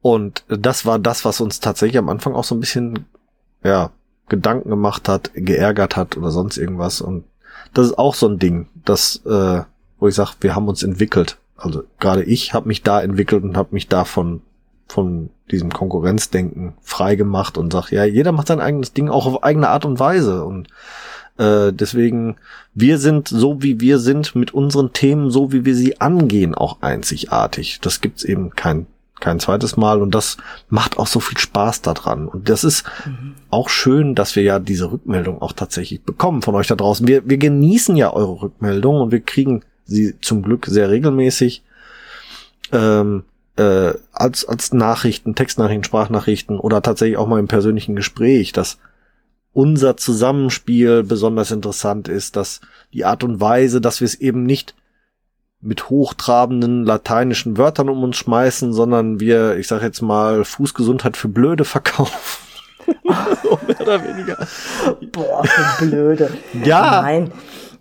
Und das war das, was uns tatsächlich am Anfang auch so ein bisschen, ja, Gedanken gemacht hat, geärgert hat oder sonst irgendwas. Und das ist auch so ein Ding, das, äh, wo ich sage, wir haben uns entwickelt. Also gerade ich habe mich da entwickelt und habe mich davon von diesem Konkurrenzdenken frei gemacht und sagt, ja, jeder macht sein eigenes Ding auch auf eigene Art und Weise und äh, deswegen, wir sind so wie wir sind mit unseren Themen, so wie wir sie angehen, auch einzigartig. Das gibt's eben kein kein zweites Mal und das macht auch so viel Spaß daran. Und das ist mhm. auch schön, dass wir ja diese Rückmeldung auch tatsächlich bekommen von euch da draußen. Wir, wir genießen ja eure Rückmeldung und wir kriegen sie zum Glück sehr regelmäßig. Ähm, äh, als, als Nachrichten, Textnachrichten, Sprachnachrichten oder tatsächlich auch mal im persönlichen Gespräch, dass unser Zusammenspiel besonders interessant ist, dass die Art und Weise, dass wir es eben nicht mit hochtrabenden lateinischen Wörtern um uns schmeißen, sondern wir, ich sag jetzt mal, Fußgesundheit für Blöde verkaufen. so mehr oder weniger. Boah, für Blöde. Ja. Nein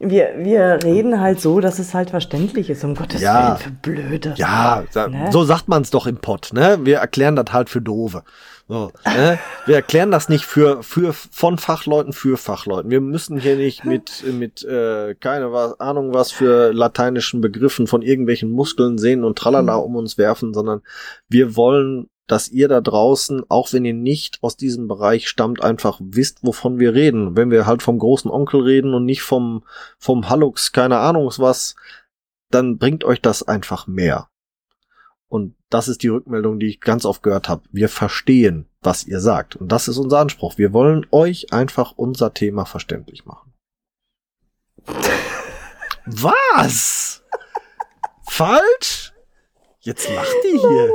wir, wir reden halt so, dass es halt verständlich ist, um Gottes ja. Willen, für Blöde. Ja, ne? so sagt man es doch im Pott, ne? Wir erklären das halt für Doofe. So, ne? Wir erklären das nicht für, für von Fachleuten für Fachleuten. Wir müssen hier nicht mit, mit äh, keine was, Ahnung was für lateinischen Begriffen von irgendwelchen Muskeln sehen und tralala mhm. um uns werfen, sondern wir wollen dass ihr da draußen, auch wenn ihr nicht aus diesem Bereich stammt, einfach wisst, wovon wir reden. Wenn wir halt vom großen Onkel reden und nicht vom, vom Hallux, keine Ahnung was, dann bringt euch das einfach mehr. Und das ist die Rückmeldung, die ich ganz oft gehört habe. Wir verstehen, was ihr sagt. Und das ist unser Anspruch. Wir wollen euch einfach unser Thema verständlich machen. was? Falsch? Jetzt lacht ihr hier.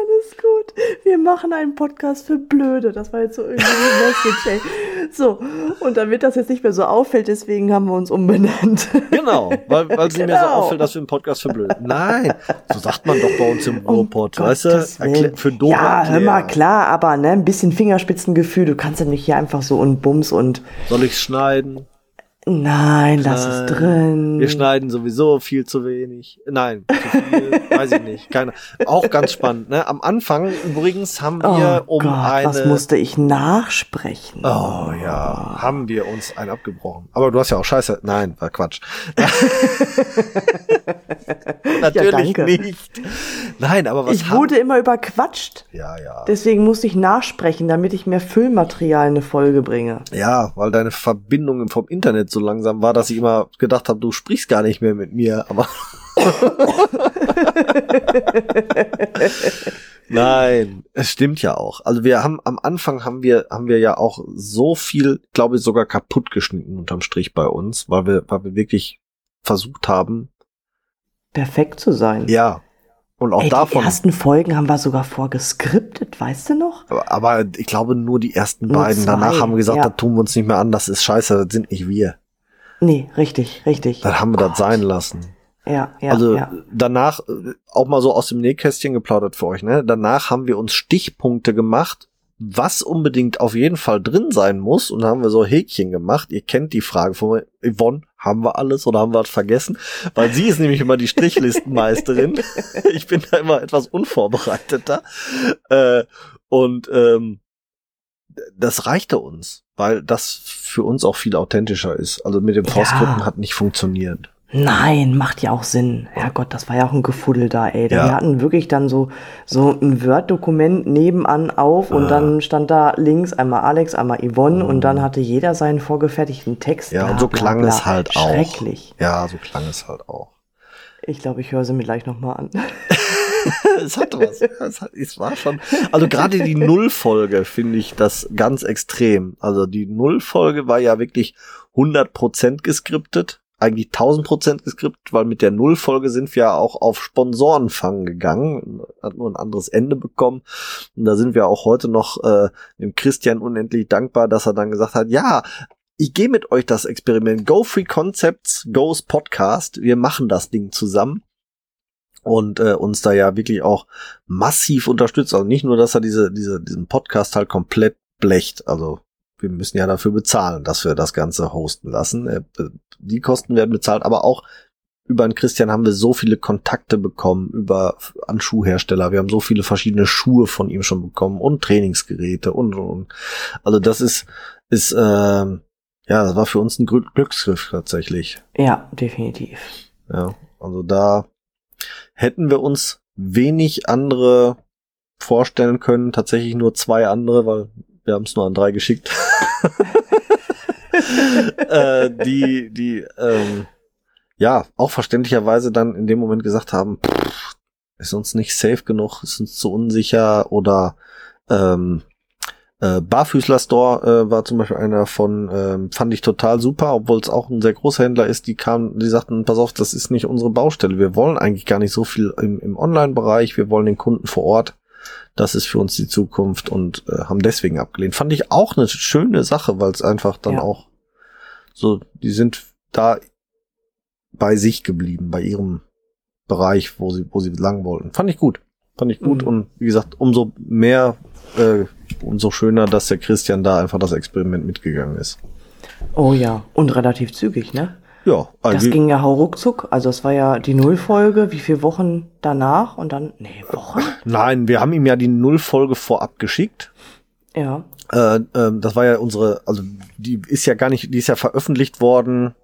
Gut. Wir machen einen Podcast für Blöde. Das war jetzt so irgendwie eine Message, ey. So, und damit das jetzt nicht mehr so auffällt, deswegen haben wir uns umbenannt. Genau, weil, weil es genau. nicht mehr so auffällt, dass wir einen Podcast für Blöde. Nein, so sagt man doch bei uns im Ruhrpott, um weißt du? Für doof. Ja, hör mal, klar, aber ne, ein bisschen Fingerspitzengefühl. Du kannst ja nicht hier einfach so und Bums und. Soll ich's schneiden? Nein, lass Nein. es drin. Wir schneiden sowieso viel zu wenig. Nein, zu viel, weiß ich nicht. Keine. Auch ganz spannend. Ne? Am Anfang übrigens haben wir oh um Gott, eine. Was musste ich nachsprechen? Oh ja, haben wir uns einen abgebrochen. Aber du hast ja auch Scheiße. Nein, war Quatsch. Natürlich ja, nicht. Nein, aber was Ich haben... wurde immer überquatscht. Ja, ja. Deswegen musste ich nachsprechen, damit ich mehr Füllmaterial in eine Folge bringe. Ja, weil deine Verbindung vom Internet so langsam war, dass ich immer gedacht habe, du sprichst gar nicht mehr mit mir, aber. Nein, es stimmt ja auch. Also wir haben am Anfang haben wir haben wir ja auch so viel, glaube ich, sogar kaputt geschnitten unterm Strich bei uns, weil wir weil wir wirklich versucht haben, perfekt zu sein. Ja. Und auch Ey, davon. Die ersten Folgen haben wir sogar vorgeskriptet, weißt du noch? Aber, aber ich glaube nur die ersten Nur beiden. zwei, Danach haben wir gesagt, ja. das tun wir uns nicht mehr an, das ist scheiße, das sind nicht wir. Nee, richtig, richtig. Dann haben wir das sein lassen. Ja, ja, also ja. danach, äh, auch mal so aus dem Nähkästchen geplaudert für euch, ne? Danach haben wir uns Stichpunkte gemacht, was unbedingt auf jeden Fall drin sein muss. Und haben wir so Häkchen gemacht. Ihr kennt die Frage von Yvonne, haben wir alles oder haben wir was vergessen? Weil sie ist nämlich immer die Strichlistenmeisterin. ich bin da immer etwas unvorbereiteter. Äh, und ähm, das reichte uns, weil das für uns auch viel authentischer ist. Also mit dem Ja. Vorskripten hat nicht funktioniert. Nein, macht ja auch Sinn. Herrgott, das war ja auch ein Gefuddel da, ey. Ja. Wir hatten wirklich dann so, so ein Word-Dokument nebenan auf und Ah. dann stand da links einmal Alex, einmal Yvonne und dann hatte jeder seinen vorgefertigten Text. Ja, bla, und so bla, klang bla. es halt auch. Schrecklich. Ja, so klang es halt auch. Ich glaube, ich höre sie mir gleich nochmal an. es hatte was. Es, hat, es war schon. Also gerade die Nullfolge finde ich das ganz extrem. Also die Nullfolge war ja wirklich 100% geskriptet. Eigentlich 1000% geskriptet, weil mit der Nullfolge sind wir ja auch auf Sponsorenfang gegangen. Hat nur ein anderes Ende bekommen. Und da sind wir auch heute noch äh, dem Christian unendlich dankbar, dass er dann gesagt hat, ja, ich gehe mit euch das Experiment. Go Free Concepts, Goes Podcast. Wir machen das Ding zusammen und äh, uns da ja wirklich auch massiv unterstützt. Also nicht nur, dass er diese, diese, diesen Podcast halt komplett blecht. Also wir müssen ja dafür bezahlen, dass wir das Ganze hosten lassen. Äh, die Kosten werden bezahlt, aber auch über den Christian haben wir so viele Kontakte bekommen über an Schuhhersteller. Wir haben so viele verschiedene Schuhe von ihm schon bekommen und Trainingsgeräte und und. und. Also das ist ist ähm, ja, das war für uns ein Glück- Glücksgriff tatsächlich. Ja, definitiv. Ja, also da hätten wir uns wenig andere vorstellen können. Tatsächlich nur zwei andere, weil wir haben es nur an drei geschickt. äh, die, die, ähm, ja, auch verständlicherweise dann in dem Moment gesagt haben, pff, ist uns nicht safe genug, ist uns zu unsicher oder ähm, äh, Barfüßler Store äh, war zum Beispiel einer von, ähm, fand ich total super, obwohl es auch ein sehr großer Händler ist. Die kamen, die sagten, pass auf, das ist nicht unsere Baustelle. Wir wollen eigentlich gar nicht so viel im, im Online-Bereich. Wir wollen den Kunden vor Ort. Das ist für uns die Zukunft und äh, haben deswegen abgelehnt. Fand ich auch eine schöne Sache, weil es einfach dann Ja. auch so, die sind da bei sich geblieben, bei ihrem Bereich, wo sie, wo sie lang wollten. Fand ich gut. Fand ich gut Mhm. und wie gesagt, umso mehr, äh, umso schöner, dass der Christian da einfach das Experiment mitgegangen ist. Oh ja, und relativ zügig, ne? Ja, Das also, ging ja hauruckzuck. Also es war ja die Nullfolge, wie viele Wochen danach und dann, nee, Wochen? nein, wir haben ihm ja die Nullfolge vorab geschickt. Ja. Äh, ähm, das war ja unsere, also die ist ja gar nicht, die ist ja veröffentlicht worden.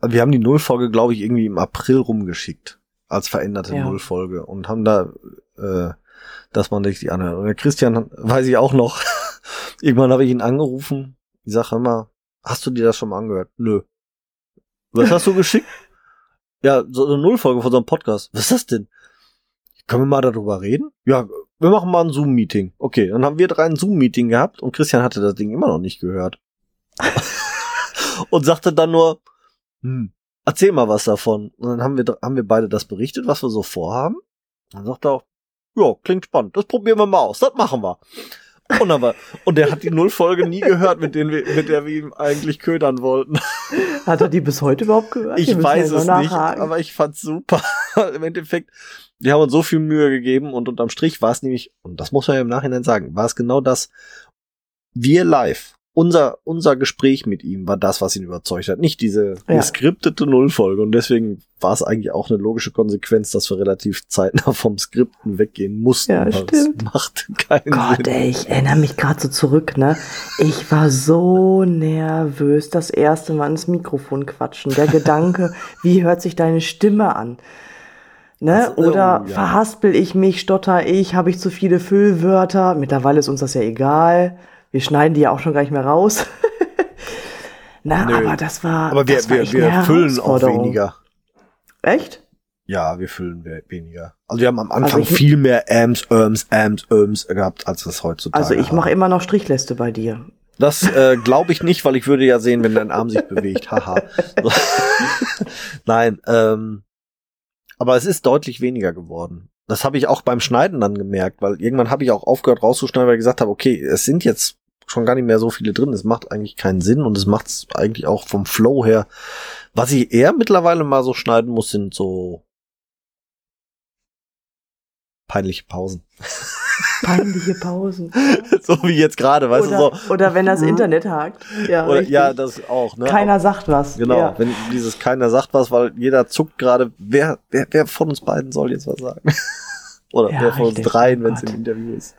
Also wir haben die Nullfolge, glaube ich, irgendwie im April rumgeschickt als veränderte Ja. Nullfolge und haben da, äh, dass man sich die anhört. Und der Christian, weiß ich auch noch, irgendwann habe ich ihn angerufen. Ich sage immer, hast du dir das schon mal angehört? Nö. Was hast du geschickt? Ja, so eine Nullfolge von so einem Podcast. Was ist das denn? Können wir mal darüber reden? Ja, wir machen mal ein Zoom-Meeting. Okay, dann haben wir drei ein Zoom-Meeting gehabt und Christian hatte das Ding immer noch nicht gehört. und sagte dann nur, hm, erzähl mal was davon. Und dann haben wir, haben wir beide das berichtet, was wir so vorhaben. Dann sagt er auch, ja, klingt spannend, das probieren wir mal aus, das machen wir. Und, aber, und der hat die Nullfolge nie gehört, mit, denen wir, mit der wir ihm eigentlich ködern wollten. Hat er die bis heute überhaupt gehört? Ich weiß es nicht, aber ich fand's super. Im Endeffekt, wir haben uns so viel Mühe gegeben und unterm Strich war es nämlich, und das muss man ja im Nachhinein sagen, war es genau das, wir live, unser, unser Gespräch mit ihm war das, was ihn überzeugt hat, nicht diese Ja. geskriptete Nullfolge und deswegen war es eigentlich auch eine logische Konsequenz, dass wir relativ zeitnah vom Skripten weggehen mussten. Ja, stimmt. Es macht keinen Gott, Sinn. ey, ich erinnere mich gerade so zurück, ne? Ich war so nervös, das erste Mal ins Mikrofon quatschen. Der Gedanke, wie hört sich deine Stimme an? Ne? Das- Oder oh, ja. verhaspel ich mich, stotter ich, habe ich zu viele Füllwörter? Mittlerweile ist uns das ja egal. Wir schneiden die ja auch schon gar nicht mehr raus. Na, Nö. aber das war. Aber wir, das war wir, wir füllen auch weniger. Echt? Ja, wir füllen we- weniger. Also wir haben am Also Anfang ich- viel mehr Ams, Öms, Ams, Öms gehabt, als es heutzutage Also ich mache immer noch Strichliste bei dir. Das äh, glaube ich nicht, weil ich würde ja sehen, wenn dein Arm sich bewegt. Haha. Nein, ähm, Aber es ist deutlich weniger geworden. Das habe ich auch beim Schneiden dann gemerkt, weil irgendwann habe ich auch aufgehört rauszuschneiden, weil ich gesagt habe, okay, es sind jetzt schon gar nicht mehr so viele drin. Es macht eigentlich keinen Sinn und es macht es eigentlich auch vom Flow her. Was ich eher mittlerweile mal so schneiden muss, sind so peinliche Pausen. Peinliche Pausen. so wie jetzt gerade, weißt oder, du so. Oder wenn das Internet hakt. Ja, Oder, ja, das auch, ne? Keiner sagt was. Genau, Ja. wenn dieses keiner sagt was, weil jeder zuckt gerade, wer, wer, wer von uns beiden soll jetzt was sagen? Oder Ja, wer von richtig. uns dreien, wenn es im. Interview ist.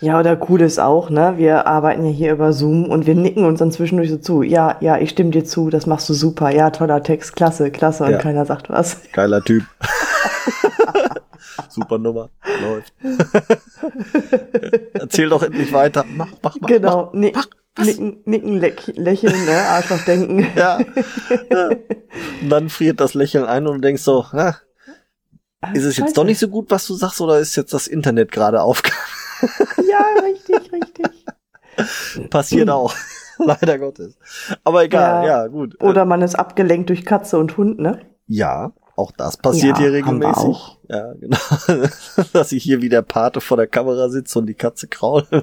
Ja, oder cool ist auch, ne? Wir arbeiten ja hier über Zoom und wir nicken uns dann zwischendurch so zu. Ja, ja, ich stimme dir zu, das machst du super. Ja, toller Text, klasse, klasse. Und Ja. keiner sagt was. Geiler Typ. Super Nummer. Läuft. Erzähl doch endlich weiter. Mach, mach, mach. genau, Nick, was? nicken, nicken, leck, lächeln, ne? Arschloch denken. Mach. Ja. ja. Und dann friert das Lächeln ein und du denkst so, na, ist es jetzt doch nicht so gut, was du sagst, oder ist jetzt das Internet gerade aufgegangen? Ja, richtig, richtig. Passiert auch. Leider Gottes. Aber egal, Ja. ja, gut. Oder man ist abgelenkt durch Katze und Hund, ne? Ja, auch das passiert Ja, hier regelmäßig. auch. Ja, genau. Dass ich hier wie der Pate vor der Kamera sitze und die Katze krault.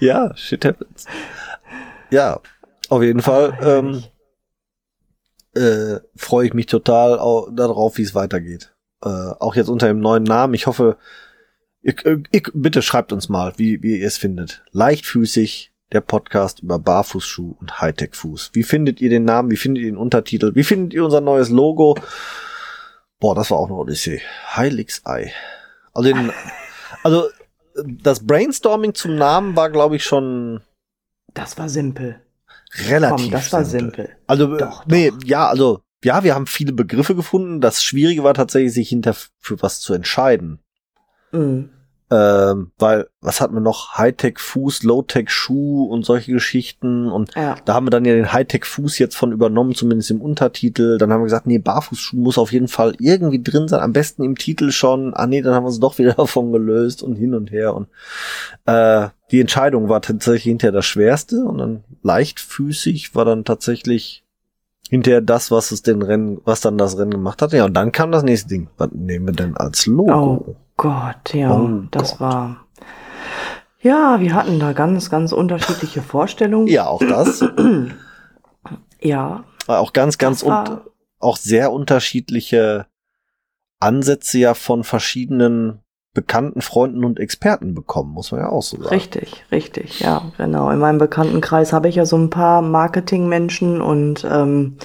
ja, shit happens. Ja, auf jeden Fall Ah, ähm, äh, freue ich mich total au darauf, wie es weitergeht. Äh, auch jetzt unter dem neuen Namen. Ich hoffe, äh, ihr, bitte schreibt uns mal, wie, wie ihr es findet. Leichtfüßig, der Podcast über Barfußschuh und Hightech-Fuß. Wie findet ihr den Namen? Wie findet ihr den Untertitel? Wie findet ihr unser neues Logo? Boah, das war auch eine Odyssee. Heiligs Ei. Also, den, also das Brainstorming zum Namen war, glaube ich, schon Das war simpel. relativ. Komm, das war simpel. simpel. Also, Doch, nee, doch. ja, also, ja, wir haben viele Begriffe gefunden. Das Schwierige war tatsächlich, sich hinter für was zu entscheiden. Mhm. Ähm, weil, was hatten wir noch? Hightech-Fuß, Low-Tech-Schuh und solche Geschichten. Und Ja. da haben wir dann ja den Hightech-Fuß jetzt von übernommen, zumindest im Untertitel. Dann haben wir gesagt, nee, Barfußschuh muss auf jeden Fall irgendwie drin sein. Am besten im Titel schon. Ah nee, dann haben wir uns doch wieder davon gelöst und hin und her. Und äh, die Entscheidung war tatsächlich hinterher das Schwerste. Und dann leichtfüßig war dann tatsächlich hinterher das, was es den Rennen, was dann das Rennen gemacht hat. Ja, und dann kam das nächste Ding. Was nehmen wir denn als Logo? Oh Gott, ja, Oh das Gott. war. Ja, wir hatten da ganz, ganz unterschiedliche Vorstellungen. Ja, auch das. Ja, auch ganz, ganz war- und auch sehr unterschiedliche Ansätze ja von verschiedenen bekannten Freunden und Experten bekommen, muss man ja auch so sagen. richtig, richtig, ja, genau. In meinem Bekanntenkreis habe ich ja so ein paar Marketingmenschen und ähm,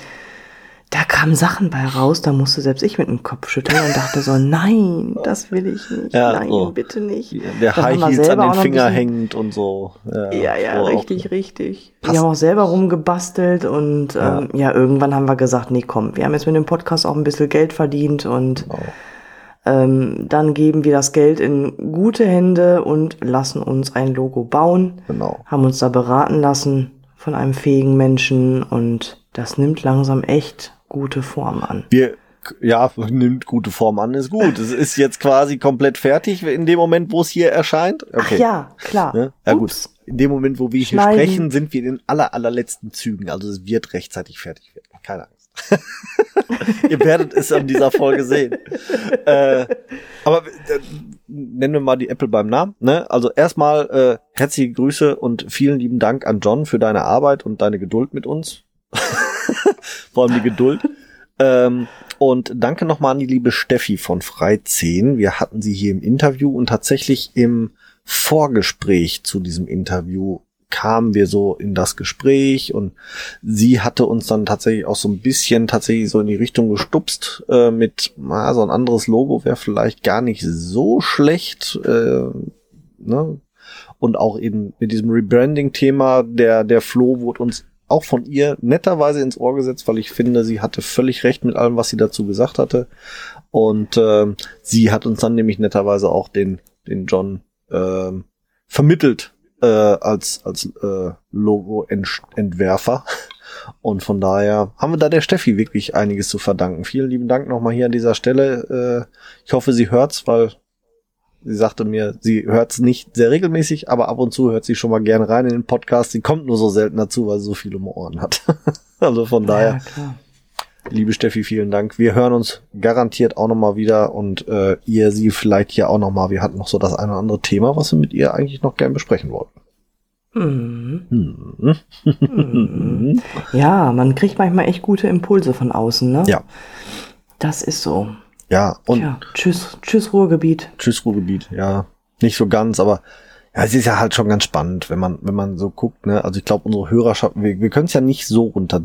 da kamen Sachen bei raus, da musste selbst ich mit dem Kopf schütteln und dachte so, nein, das will ich nicht, Ja, nein, so. bitte nicht. Der Dann High Heels an den Finger hängend und so. Ja, Ja, ja, so auch- richtig, richtig. Passt. Wir haben auch selber rumgebastelt und Ja. ähm, ja, irgendwann haben wir gesagt, nee, komm, wir haben jetzt mit dem Podcast auch ein bisschen Geld verdient und Genau. Ähm, dann geben wir das Geld in gute Hände und lassen uns ein Logo bauen, genau. haben uns da beraten lassen von einem fähigen Menschen und das nimmt langsam echt gute Form an. Wir, ja, nimmt gute Form an, ist gut. Es ist jetzt quasi komplett fertig in dem Moment, wo es hier erscheint. Okay. Ach ja, klar. Ne? Ja gut. In dem Moment, wo wir hier Schneiden. sprechen, sind wir in den aller, allerletzten Zügen. Also es wird rechtzeitig fertig werden. Keine Angst. Ihr werdet es an dieser Folge sehen. äh, aber äh, nennen wir mal die Apple beim Namen. Ne? Also erstmal äh, herzliche Grüße und vielen lieben Dank an John für deine Arbeit und deine Geduld mit uns. Vor allem die Geduld. Ähm, und danke nochmal an die liebe Steffi von Frei 10. Wir hatten sie hier im Interview und tatsächlich im Vorgespräch zu diesem Interview kamen wir so in das Gespräch und sie hatte uns dann tatsächlich auch so ein bisschen tatsächlich so in die Richtung gestupst äh, mit, na, so ein anderes Logo wäre vielleicht gar nicht so schlecht, äh, ne? Und auch eben mit diesem Rebranding-Thema, der, der Flo wurde uns auch von ihr netterweise ins Ohr gesetzt, weil ich finde, sie hatte völlig recht mit allem, was sie dazu gesagt hatte. Und ähm, sie hat uns dann nämlich netterweise auch den, den John ähm, vermittelt äh, als, als äh, Logo-Entwerfer. Und von daher haben wir da der Steffi wirklich einiges zu verdanken. Vielen lieben Dank nochmal hier an dieser Stelle. Äh, ich hoffe, sie hört's, weil sie sagte mir, sie hört's nicht sehr regelmäßig, aber ab und zu hört sie schon mal gerne rein in den Podcast. Sie kommt nur so selten dazu, weil sie so viel um Ohren hat. also von daher. Ja. Liebe Steffi, vielen Dank. Wir hören uns garantiert auch nochmal wieder und äh, ihr sie vielleicht hier auch nochmal. Wir hatten noch so das eine oder andere Thema, was wir mit ihr eigentlich noch gern besprechen wollten. Hm. Hm. Ja, man kriegt manchmal echt gute Impulse von außen, ne? Ja. Das ist so. Ja, und Ja, tschüss, tschüss Ruhrgebiet. Tschüss Ruhrgebiet, ja. Nicht so ganz, aber ja, es ist ja halt schon ganz spannend, wenn man, wenn man so guckt, ne? Also ich glaube, unsere Hörerschaft, wir, wir können es ja nicht so runter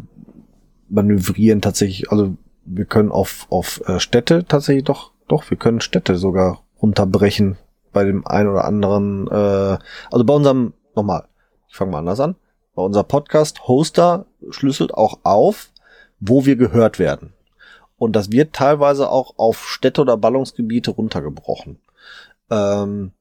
manövrieren tatsächlich. Also wir können auf, auf äh, Städte tatsächlich doch, doch, wir können Städte sogar runterbrechen bei dem einen oder anderen, äh, also bei unserem, nochmal, ich fange mal anders an, bei unser Podcast-Hoster schlüsselt auch auf, wo wir gehört werden. Und das wird teilweise auch auf Städte oder Ballungsgebiete runtergebrochen. Ähm,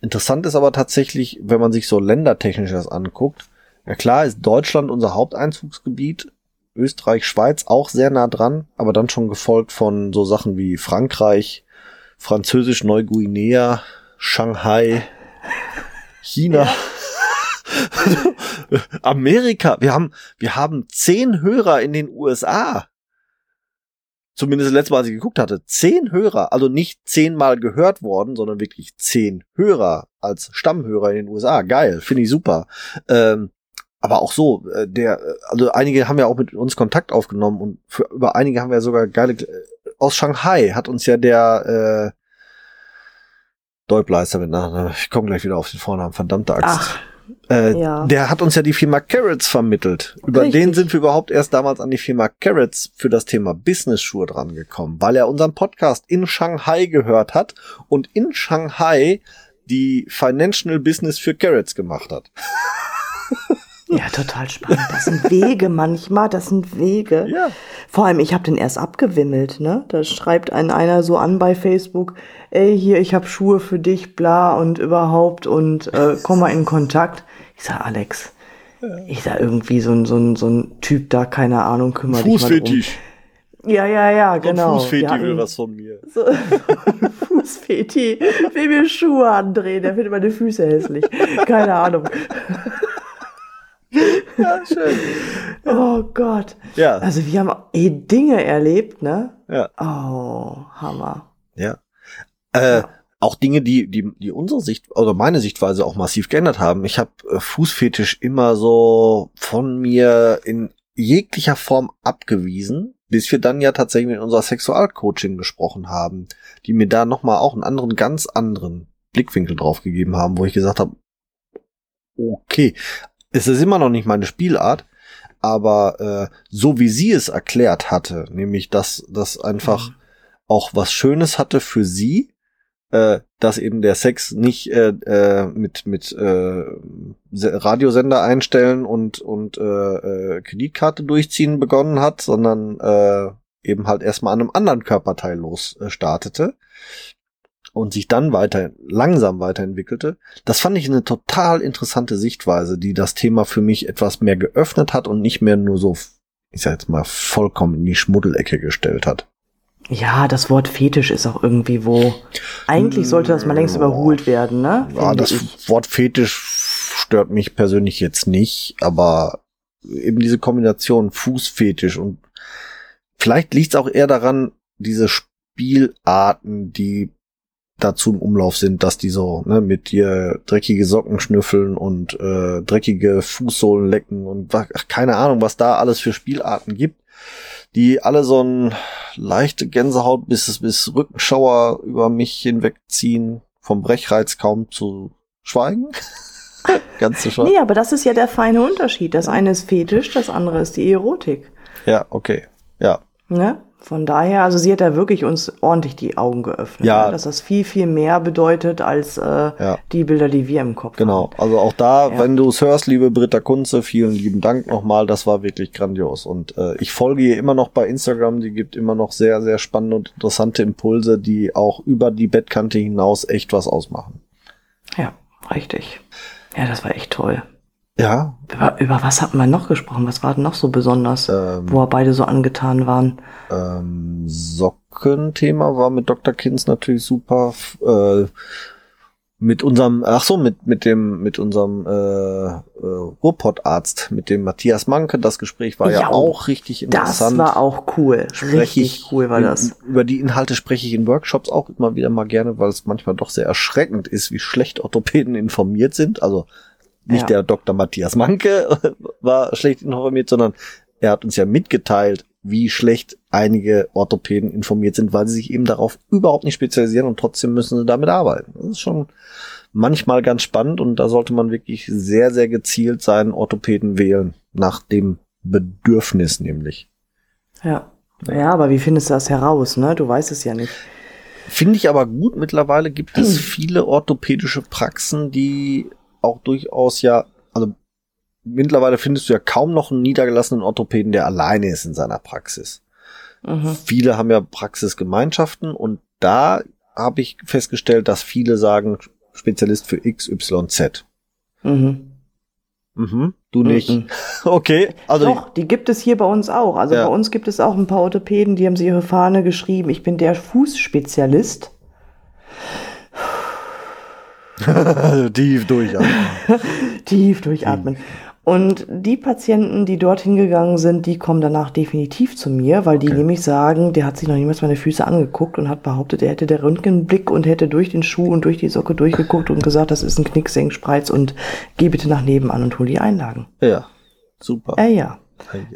interessant ist aber tatsächlich, wenn man sich so ländertechnisch das anguckt, ja klar ist Deutschland unser Haupteinzugsgebiet, Österreich, Schweiz auch sehr nah dran, aber dann schon gefolgt von so Sachen wie Frankreich, Französisch Neuguinea, Shanghai, China. Amerika, wir haben, wir haben zehn Hörer in den USA. Zumindest das letzte Mal, als ich geguckt hatte. Zehn Hörer, also nicht zehnmal gehört worden, sondern wirklich zehn Hörer als Stammhörer in den USA. Geil, finde ich super. Ähm, aber auch so, äh, der, also einige haben ja auch mit uns Kontakt aufgenommen und für, über einige haben wir sogar geile, äh, aus Shanghai hat uns ja der, äh, Deubleister mit Nachnamen, ich komme gleich wieder auf den Vornamen, verdammte Axt. Ach, Äh, Ja. Der hat uns ja die Firma Carrots vermittelt. Über Richtig. den sind wir überhaupt erst damals an die Firma Carrots für das Thema Business-Schuhe dran gekommen, weil er unseren Podcast in Shanghai gehört hat und in Shanghai die Financial Business für Carrots gemacht hat. ja, total spannend. Das sind Wege manchmal, das sind Wege. Ja. Vor allem, ich habe den erst abgewimmelt, ne? Da schreibt ein einer so an bei Facebook, ey, hier, ich habe Schuhe für dich, bla und überhaupt und äh, komm mal in Kontakt. Ich sag, Alex, ich sag irgendwie so ein, so ein, so ein Typ da, keine Ahnung, kümmere dich mal drum. Ja, ja, ja, genau. Fußfetisch Wir will was von mir. So, Fußfeti. Will mir Schuhe andrehen, der findet meine Füße hässlich. Keine Ahnung. Ja, schön. Oh Gott. Ja, Also wir haben eh Dinge erlebt, ne? ja, Oh, Hammer. ja. Äh, Ja. Auch Dinge, die, die, die unsere Sicht, oder meine Sichtweise auch massiv geändert haben. Ich habe äh, Fußfetisch immer so von mir in jeglicher Form abgewiesen, bis wir dann ja tatsächlich mit unserer Sexualcoaching gesprochen haben, die mir da nochmal auch einen anderen, ganz anderen Blickwinkel drauf gegeben haben, wo ich gesagt habe, okay, es ist immer noch nicht meine Spielart, aber äh, so wie sie es erklärt hatte, nämlich dass das einfach Mhm. auch was Schönes hatte für sie, äh, dass eben der Sex nicht äh, äh, mit mit äh, Se- Radiosender einstellen und und äh, äh, Kreditkarte durchziehen begonnen hat, sondern äh, eben halt erstmal an einem anderen Körperteil los äh, startete und sich dann weiter langsam weiterentwickelte. Das fand ich eine total interessante Sichtweise, die das Thema für mich etwas mehr geöffnet hat und nicht mehr nur so, ich sag jetzt mal, vollkommen in die Schmuddelecke gestellt hat. Ja, das Wort Fetisch ist auch irgendwie wo. Eigentlich sollte das mal längst Ja. überholt werden, ne? Ja, das ich. Wort Fetisch stört mich persönlich jetzt nicht, aber eben diese Kombination Fußfetisch und vielleicht liegt es auch eher daran, diese Spielarten, die dazu im Umlauf sind, dass die so ne, mit dir dreckige Socken schnüffeln und äh, dreckige Fußsohlen lecken und ach, keine Ahnung, was da alles für Spielarten gibt, die alle so ein leichte Gänsehaut bis bis Rückenschauer über mich hinwegziehen, vom Brechreiz kaum zu schweigen. Ganz zu schweigen. Nee, aber das ist ja der feine Unterschied. Das eine ist Fetisch, das andere ist die Erotik. Ja, okay. Ja, Ne? Von daher, also sie hat da wirklich uns ordentlich die Augen geöffnet. Ja. Ne? Dass das viel, viel mehr bedeutet als äh, Ja. die Bilder, die wir im Kopf genau. haben. Also auch da, Ja. wenn du es hörst, liebe Britta Kunze, vielen lieben Dank nochmal. Das war wirklich grandios. Und äh, ich folge ihr immer noch bei Instagram. Die gibt immer noch sehr, sehr spannende und interessante Impulse, die auch über die Bettkante hinaus echt was ausmachen. Ja, richtig. Ja, das war echt toll. Ja, Über, über was hat man noch gesprochen? Was war denn noch so besonders, ähm, wo wir beide so angetan waren? Ähm, Sockenthema war mit Dr. Kins natürlich super. Äh, mit unserem, ach so, mit, mit dem, mit unserem äh, äh, Ruhrpott-Arzt, mit dem Matthias Manke. Das Gespräch war ja, Ja, auch richtig interessant. Das war auch cool. spreche Richtig ich, cool war in- das. Über die Inhalte spreche ich in Workshops auch immer wieder mal gerne, weil es manchmal doch sehr erschreckend ist, wie schlecht Orthopäden informiert sind. Also nicht Ja. der Dr. Matthias Manke war schlecht informiert, sondern er hat uns ja mitgeteilt, wie schlecht einige Orthopäden informiert sind, weil sie sich eben darauf überhaupt nicht spezialisieren und trotzdem müssen sie damit arbeiten. Das ist schon manchmal ganz spannend und da sollte man wirklich sehr, sehr gezielt seinen Orthopäden wählen, nach dem Bedürfnis nämlich. Ja. Ja, aber wie findest du das heraus, ne? Du weißt es ja nicht. Finde ich aber gut. Mittlerweile gibt es viele orthopädische Praxen, die auch durchaus ja, also mittlerweile findest du ja kaum noch einen niedergelassenen Orthopäden, der alleine ist in seiner Praxis. Mhm. Viele haben ja Praxisgemeinschaften und da habe ich festgestellt, dass viele sagen Spezialist für XYZ. Mhm. Mhm, du nicht. Mhm. Okay, also Doch, die gibt es hier bei uns auch. Also Ja. bei uns gibt es auch ein paar Orthopäden, die haben sich ihre Fahne geschrieben. Ich bin der Fußspezialist. tief durch. Tief durchatmen. Und die Patienten, die dorthin gegangen sind, die kommen danach definitiv zu mir, weil die Okay. nämlich sagen, der hat sich noch niemals meine Füße angeguckt und hat behauptet, er hätte der Röntgenblick und hätte durch den Schuh und durch die Socke durchgeguckt und gesagt, das ist ein Knicksenkspreiz und geh bitte nach nebenan und hol die Einlagen. Ja, super. Äh, ja.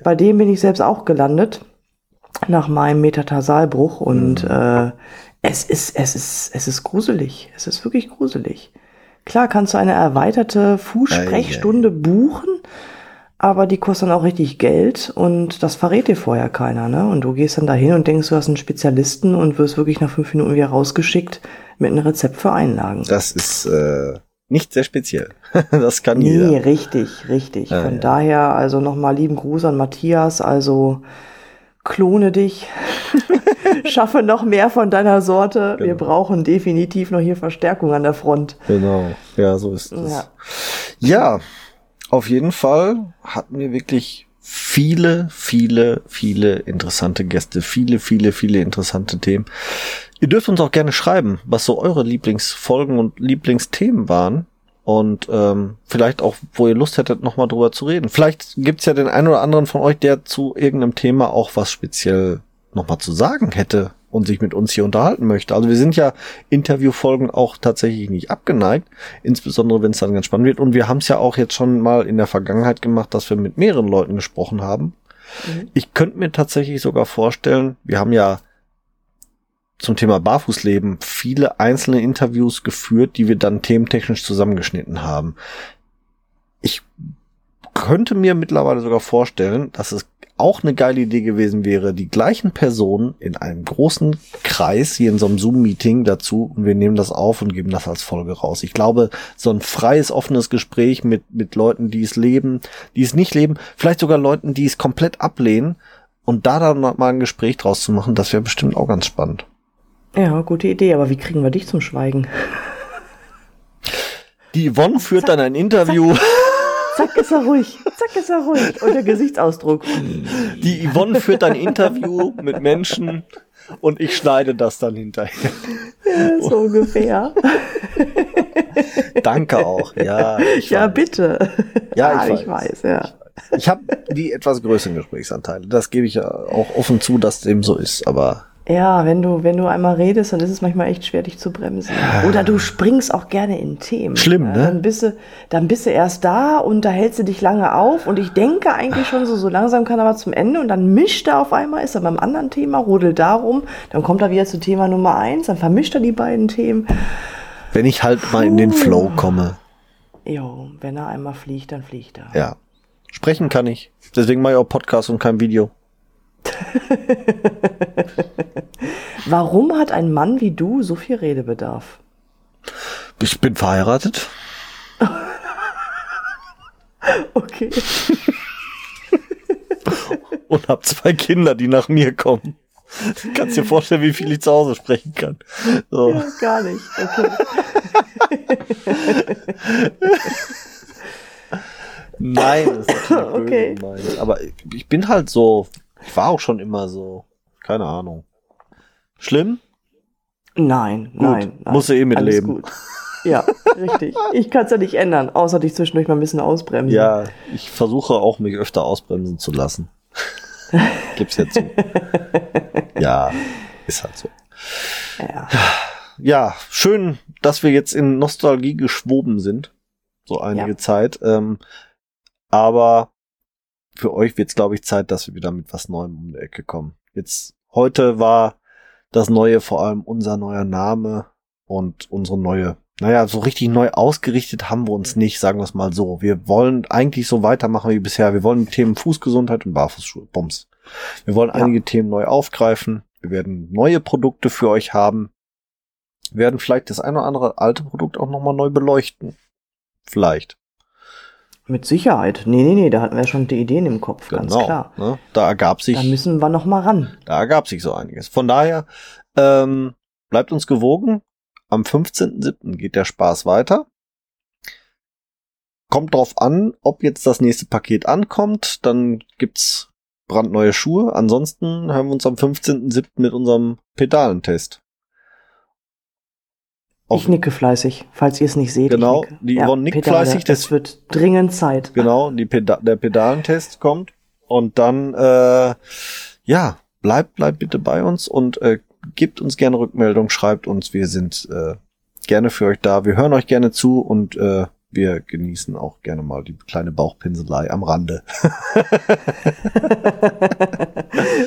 Bei dem bin ich selbst auch gelandet nach meinem Metatarsalbruch und äh, es ist es ist es ist gruselig. Es ist wirklich gruselig. Klar kannst du eine erweiterte Fußsprechstunde buchen, aber die kostet dann auch richtig Geld und das verrät dir vorher keiner, ne? Und du gehst dann dahin und denkst, du hast einen Spezialisten und wirst wirklich nach fünf Minuten wieder rausgeschickt mit einem Rezept für Einlagen. Das ist äh, nicht sehr speziell. das kann Nee, jeder. richtig, richtig. Ja, Von ja. daher, also nochmal lieben Gruß an Matthias, also klone dich, schaffe noch mehr von deiner Sorte. Wir Genau. brauchen definitiv noch hier Verstärkung an der Front. Genau, ja, so ist es. Ja. Ja. auf jeden Fall hatten wir wirklich viele, viele, viele interessante Gäste, viele, viele, viele interessante Themen. Ihr dürft uns auch gerne schreiben, was so eure Lieblingsfolgen und Lieblingsthemen waren. Und ähm, vielleicht auch, wo ihr Lust hättet, nochmal drüber zu reden. Vielleicht gibt's ja den einen oder anderen von euch, der zu irgendeinem Thema auch was speziell nochmal zu sagen hätte und sich mit uns hier unterhalten möchte. Also wir sind ja Interviewfolgen auch tatsächlich nicht abgeneigt, insbesondere wenn es dann ganz spannend wird. Und wir haben es ja auch jetzt schon mal in der Vergangenheit gemacht, dass wir mit mehreren Leuten gesprochen haben. Ich könnte mir tatsächlich sogar vorstellen, wir haben ja zum Thema Barfußleben viele einzelne Interviews geführt, die wir dann thementechnisch zusammengeschnitten haben. Ich könnte mir mittlerweile sogar vorstellen, dass es auch eine geile Idee gewesen wäre, die gleichen Personen in einem großen Kreis hier in so einem Zoom-Meeting dazu und wir nehmen das auf und geben das als Folge raus. Ich glaube, so ein freies, offenes Gespräch mit, mit Leuten, die es leben, die es nicht leben, vielleicht sogar Leuten, die es komplett ablehnen und da dann mal ein Gespräch draus zu machen, das wäre bestimmt auch ganz spannend. Ja, gute Idee, aber wie kriegen wir dich zum Schweigen? Die Yvonne führt dann ein Interview. Zack, ist er ruhig. Zack, ist er ruhig. Und der Gesichtsausdruck. Die Yvonne führt ein Interview mit Menschen und ich schneide das dann hinterher. So ungefähr. Danke auch. Ja, Ja, bitte. Ja, ich Ah, weiß. ich weiß, ja. Ich habe die etwas größeren Gesprächsanteile. Das gebe ich ja auch offen zu, dass dem so ist. Aber Ja, wenn du, wenn du einmal redest, dann ist es manchmal echt schwer, dich zu bremsen. Oder du springst auch gerne in Themen. Schlimm, ne? Dann bist, du, dann bist du erst da und da hältst du dich lange auf und ich denke eigentlich schon so, so langsam kann er mal zum Ende und dann mischt er auf einmal, ist er beim anderen Thema, rodelt darum, dann kommt er wieder zu Thema Nummer eins, dann vermischt er die beiden Themen. wenn ich halt mal in den Flow komme, Jo, wenn er einmal fliegt, dann fliegt er. ja. Sprechen kann ich. Deswegen mache ich auch Podcast und kein Video. Warum hat ein Mann wie du so viel Redebedarf? Ich bin verheiratet. Okay. und habe zwei Kinder, die nach mir kommen. Du kannst dir vorstellen, wie viel ich zu Hause sprechen kann. So. Ja, gar nicht. Okay. Nein, das ist Okay. gemeint. Aber ich bin halt so, ich war auch schon immer so. Keine Ahnung. Schlimm? Nein, nein, nein. musst du eh Alles mitleben. gut. Ja, richtig. Ich kann es ja nicht ändern, außer dich zwischendurch mal ein bisschen ausbremsen. Ja, ich versuche auch, mich öfter ausbremsen zu lassen. Gibt's jetzt so. ja, ist halt so. Ja. Ja, schön, dass wir jetzt in Nostalgie geschwoben sind. So einige Ja. Zeit. Ähm, aber für euch wird es, glaube ich, Zeit, dass wir wieder mit was Neuem um die Ecke kommen. Jetzt, heute war das Neue vor allem unser neuer Name und unsere neue, naja, so richtig neu ausgerichtet haben wir uns nicht, sagen wir es mal so. Wir wollen eigentlich so weitermachen wie bisher. Wir wollen Themen Fußgesundheit und Barfußschuhe, Bums. Wir wollen Ja. einige Themen neu aufgreifen. Wir werden neue Produkte für euch haben. Wir werden vielleicht das eine oder andere alte Produkt auch nochmal neu beleuchten. Vielleicht. Mit Sicherheit. Nee, nee, nee, da hatten wir schon die Ideen im Kopf, ganz genau. klar. Ne? Da ergab sich, Da müssen wir noch mal ran. da ergab sich so einiges. Von daher, ähm, bleibt uns gewogen. Am 15.07. geht der Spaß weiter. Kommt drauf an, ob jetzt das nächste Paket ankommt. Dann gibt's brandneue Schuhe. Ansonsten hören wir uns am 15.07. mit unserem Pedalentest. Ich nicke fleißig, falls ihr es nicht seht. Genau, die Yvonne nickt Pedale, fleißig, das- Es wird dringend Zeit. Genau, die Peda der Pedalentest kommt. Und dann, äh, ja, bleibt, bleibt bitte bei uns und äh, gebt uns gerne Rückmeldung, schreibt uns, wir sind äh, gerne für euch da. Wir hören euch gerne zu und äh, wir genießen auch gerne mal die kleine Bauchpinselei am Rande.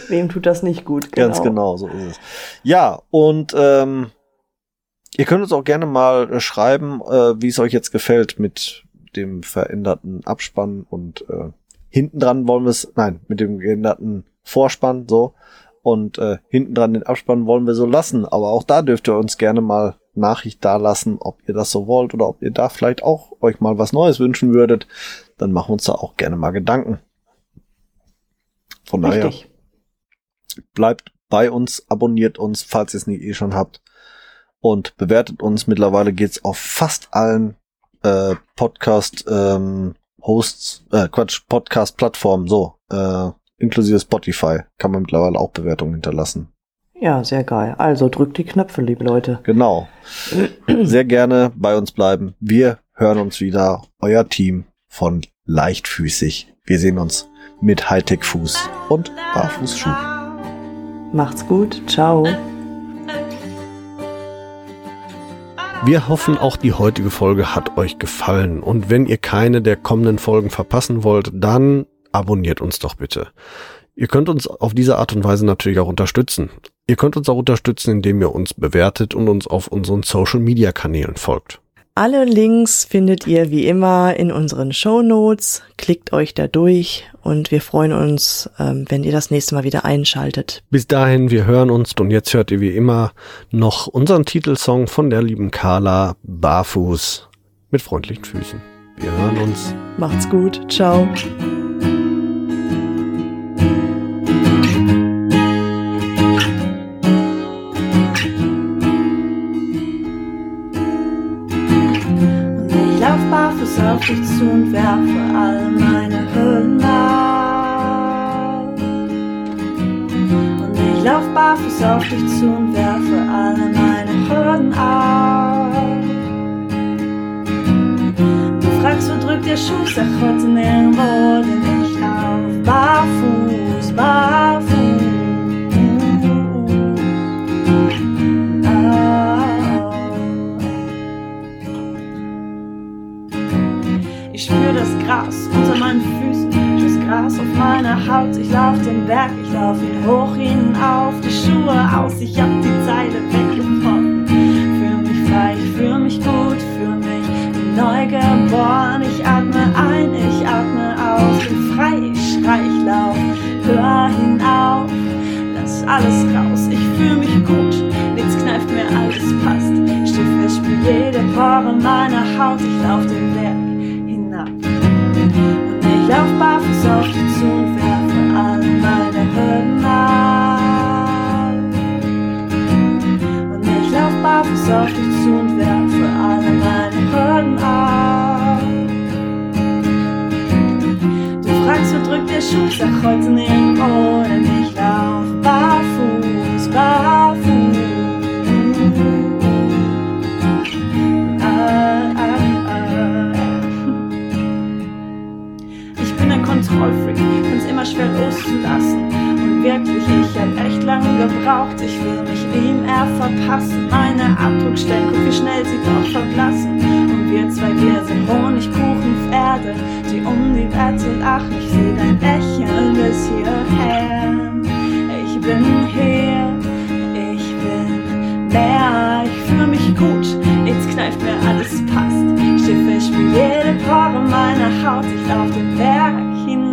Wem tut das nicht gut? Ganz genau, so ist es. Ja, und ähm, ihr könnt uns auch gerne mal äh, schreiben, äh, wie es euch jetzt gefällt mit dem veränderten Abspann und äh, hinten dran wollen wir es, nein, mit dem geänderten Vorspann so und äh, hinten dran den Abspann wollen wir so lassen. Aber auch da dürft ihr uns gerne mal Nachricht da lassen, ob ihr das so wollt oder ob ihr da vielleicht auch euch mal was Neues wünschen würdet. Dann machen wir uns da auch gerne mal Gedanken. Von daher Richtig. bleibt bei uns, abonniert uns, falls ihr es nicht eh schon habt und bewertet uns. Mittlerweile geht's auf fast allen äh, Podcast ähm, Hosts, äh, Quatsch, Podcast Plattformen, so, äh, inklusive Spotify, kann man mittlerweile auch Bewertungen hinterlassen. Ja, sehr geil. Also drückt die Knöpfe, liebe Leute. Genau. Sehr gerne bei uns bleiben. Wir hören uns wieder. Euer Team von Leichtfüßig. Wir sehen uns mit Hightech-Fuß und Barfußschuh. Macht's gut. Ciao. Wir hoffen, auch die heutige Folge hat euch gefallen. Und wenn ihr keine der kommenden Folgen verpassen wollt, dann abonniert uns doch bitte. Ihr könnt uns auf diese Art und Weise natürlich auch unterstützen. Ihr könnt uns auch unterstützen, indem ihr uns bewertet und uns auf unseren Social-Media-Kanälen folgt. Alle Links findet ihr wie immer in unseren Show Notes. Klickt euch da durch und wir freuen uns, ähm, wenn ihr das nächste Mal wieder einschaltet. Bis dahin, wir hören uns und jetzt hört ihr wie immer noch unseren Titelsong von der lieben Carla Barfuß mit freundlichen Füßen. Wir hören uns. Macht's gut. Ciao. Barfuß auf dich zu und werfe alle meine Hürden auf. Du fragst, wo drückt der Schuh? Sag heute nirgendwo, denn ich lauf barfuß, barfuß. Ich spür das Gras unter meinen Füßen, Gras auf meiner Haut. Ich lauf den Berg, ich lauf ihn hoch hinauf, die Schuhe aus, ich hab die Zeile weggebrochen. Fühl mich frei, ich fühl mich gut, fühl mich neu geboren. Ich atme ein, ich atme aus, bin frei, ich schrei, ich lauf, hör hinauf, lass alles raus. Ich fühl mich gut, nichts kneift mir, alles passt. Steh fest, spür jede Pore meiner Haut, ich lauf den Berg ich lauf barfuß auf dich zu und werfe alle meine Hürden ab. Und ich lauf barfuß auf dich zu und werfe alle meine Hürden ab. Du fragst, wo drückt der Schuh? Sag heute nirgendwo, denn ich lauf barfuß, barfuß. Find's immer schwer loszulassen. Und wirklich, ich hab echt lange gebraucht, ich will mich ihm eher verpassen. Meine Abdruckstellen, guck wie schnell sie doch verblassen. Und wir zwei, wir sind Honigkuchenpferde, die um die Wette lachen. Ich seh dein Lächeln bis hierher. Ich bin hier, ich bin mehr, ich fühle mich gut, jetzt kneift mir alles passt. Schiffe, spür jede Pore meiner Haut, ich lauf den Berg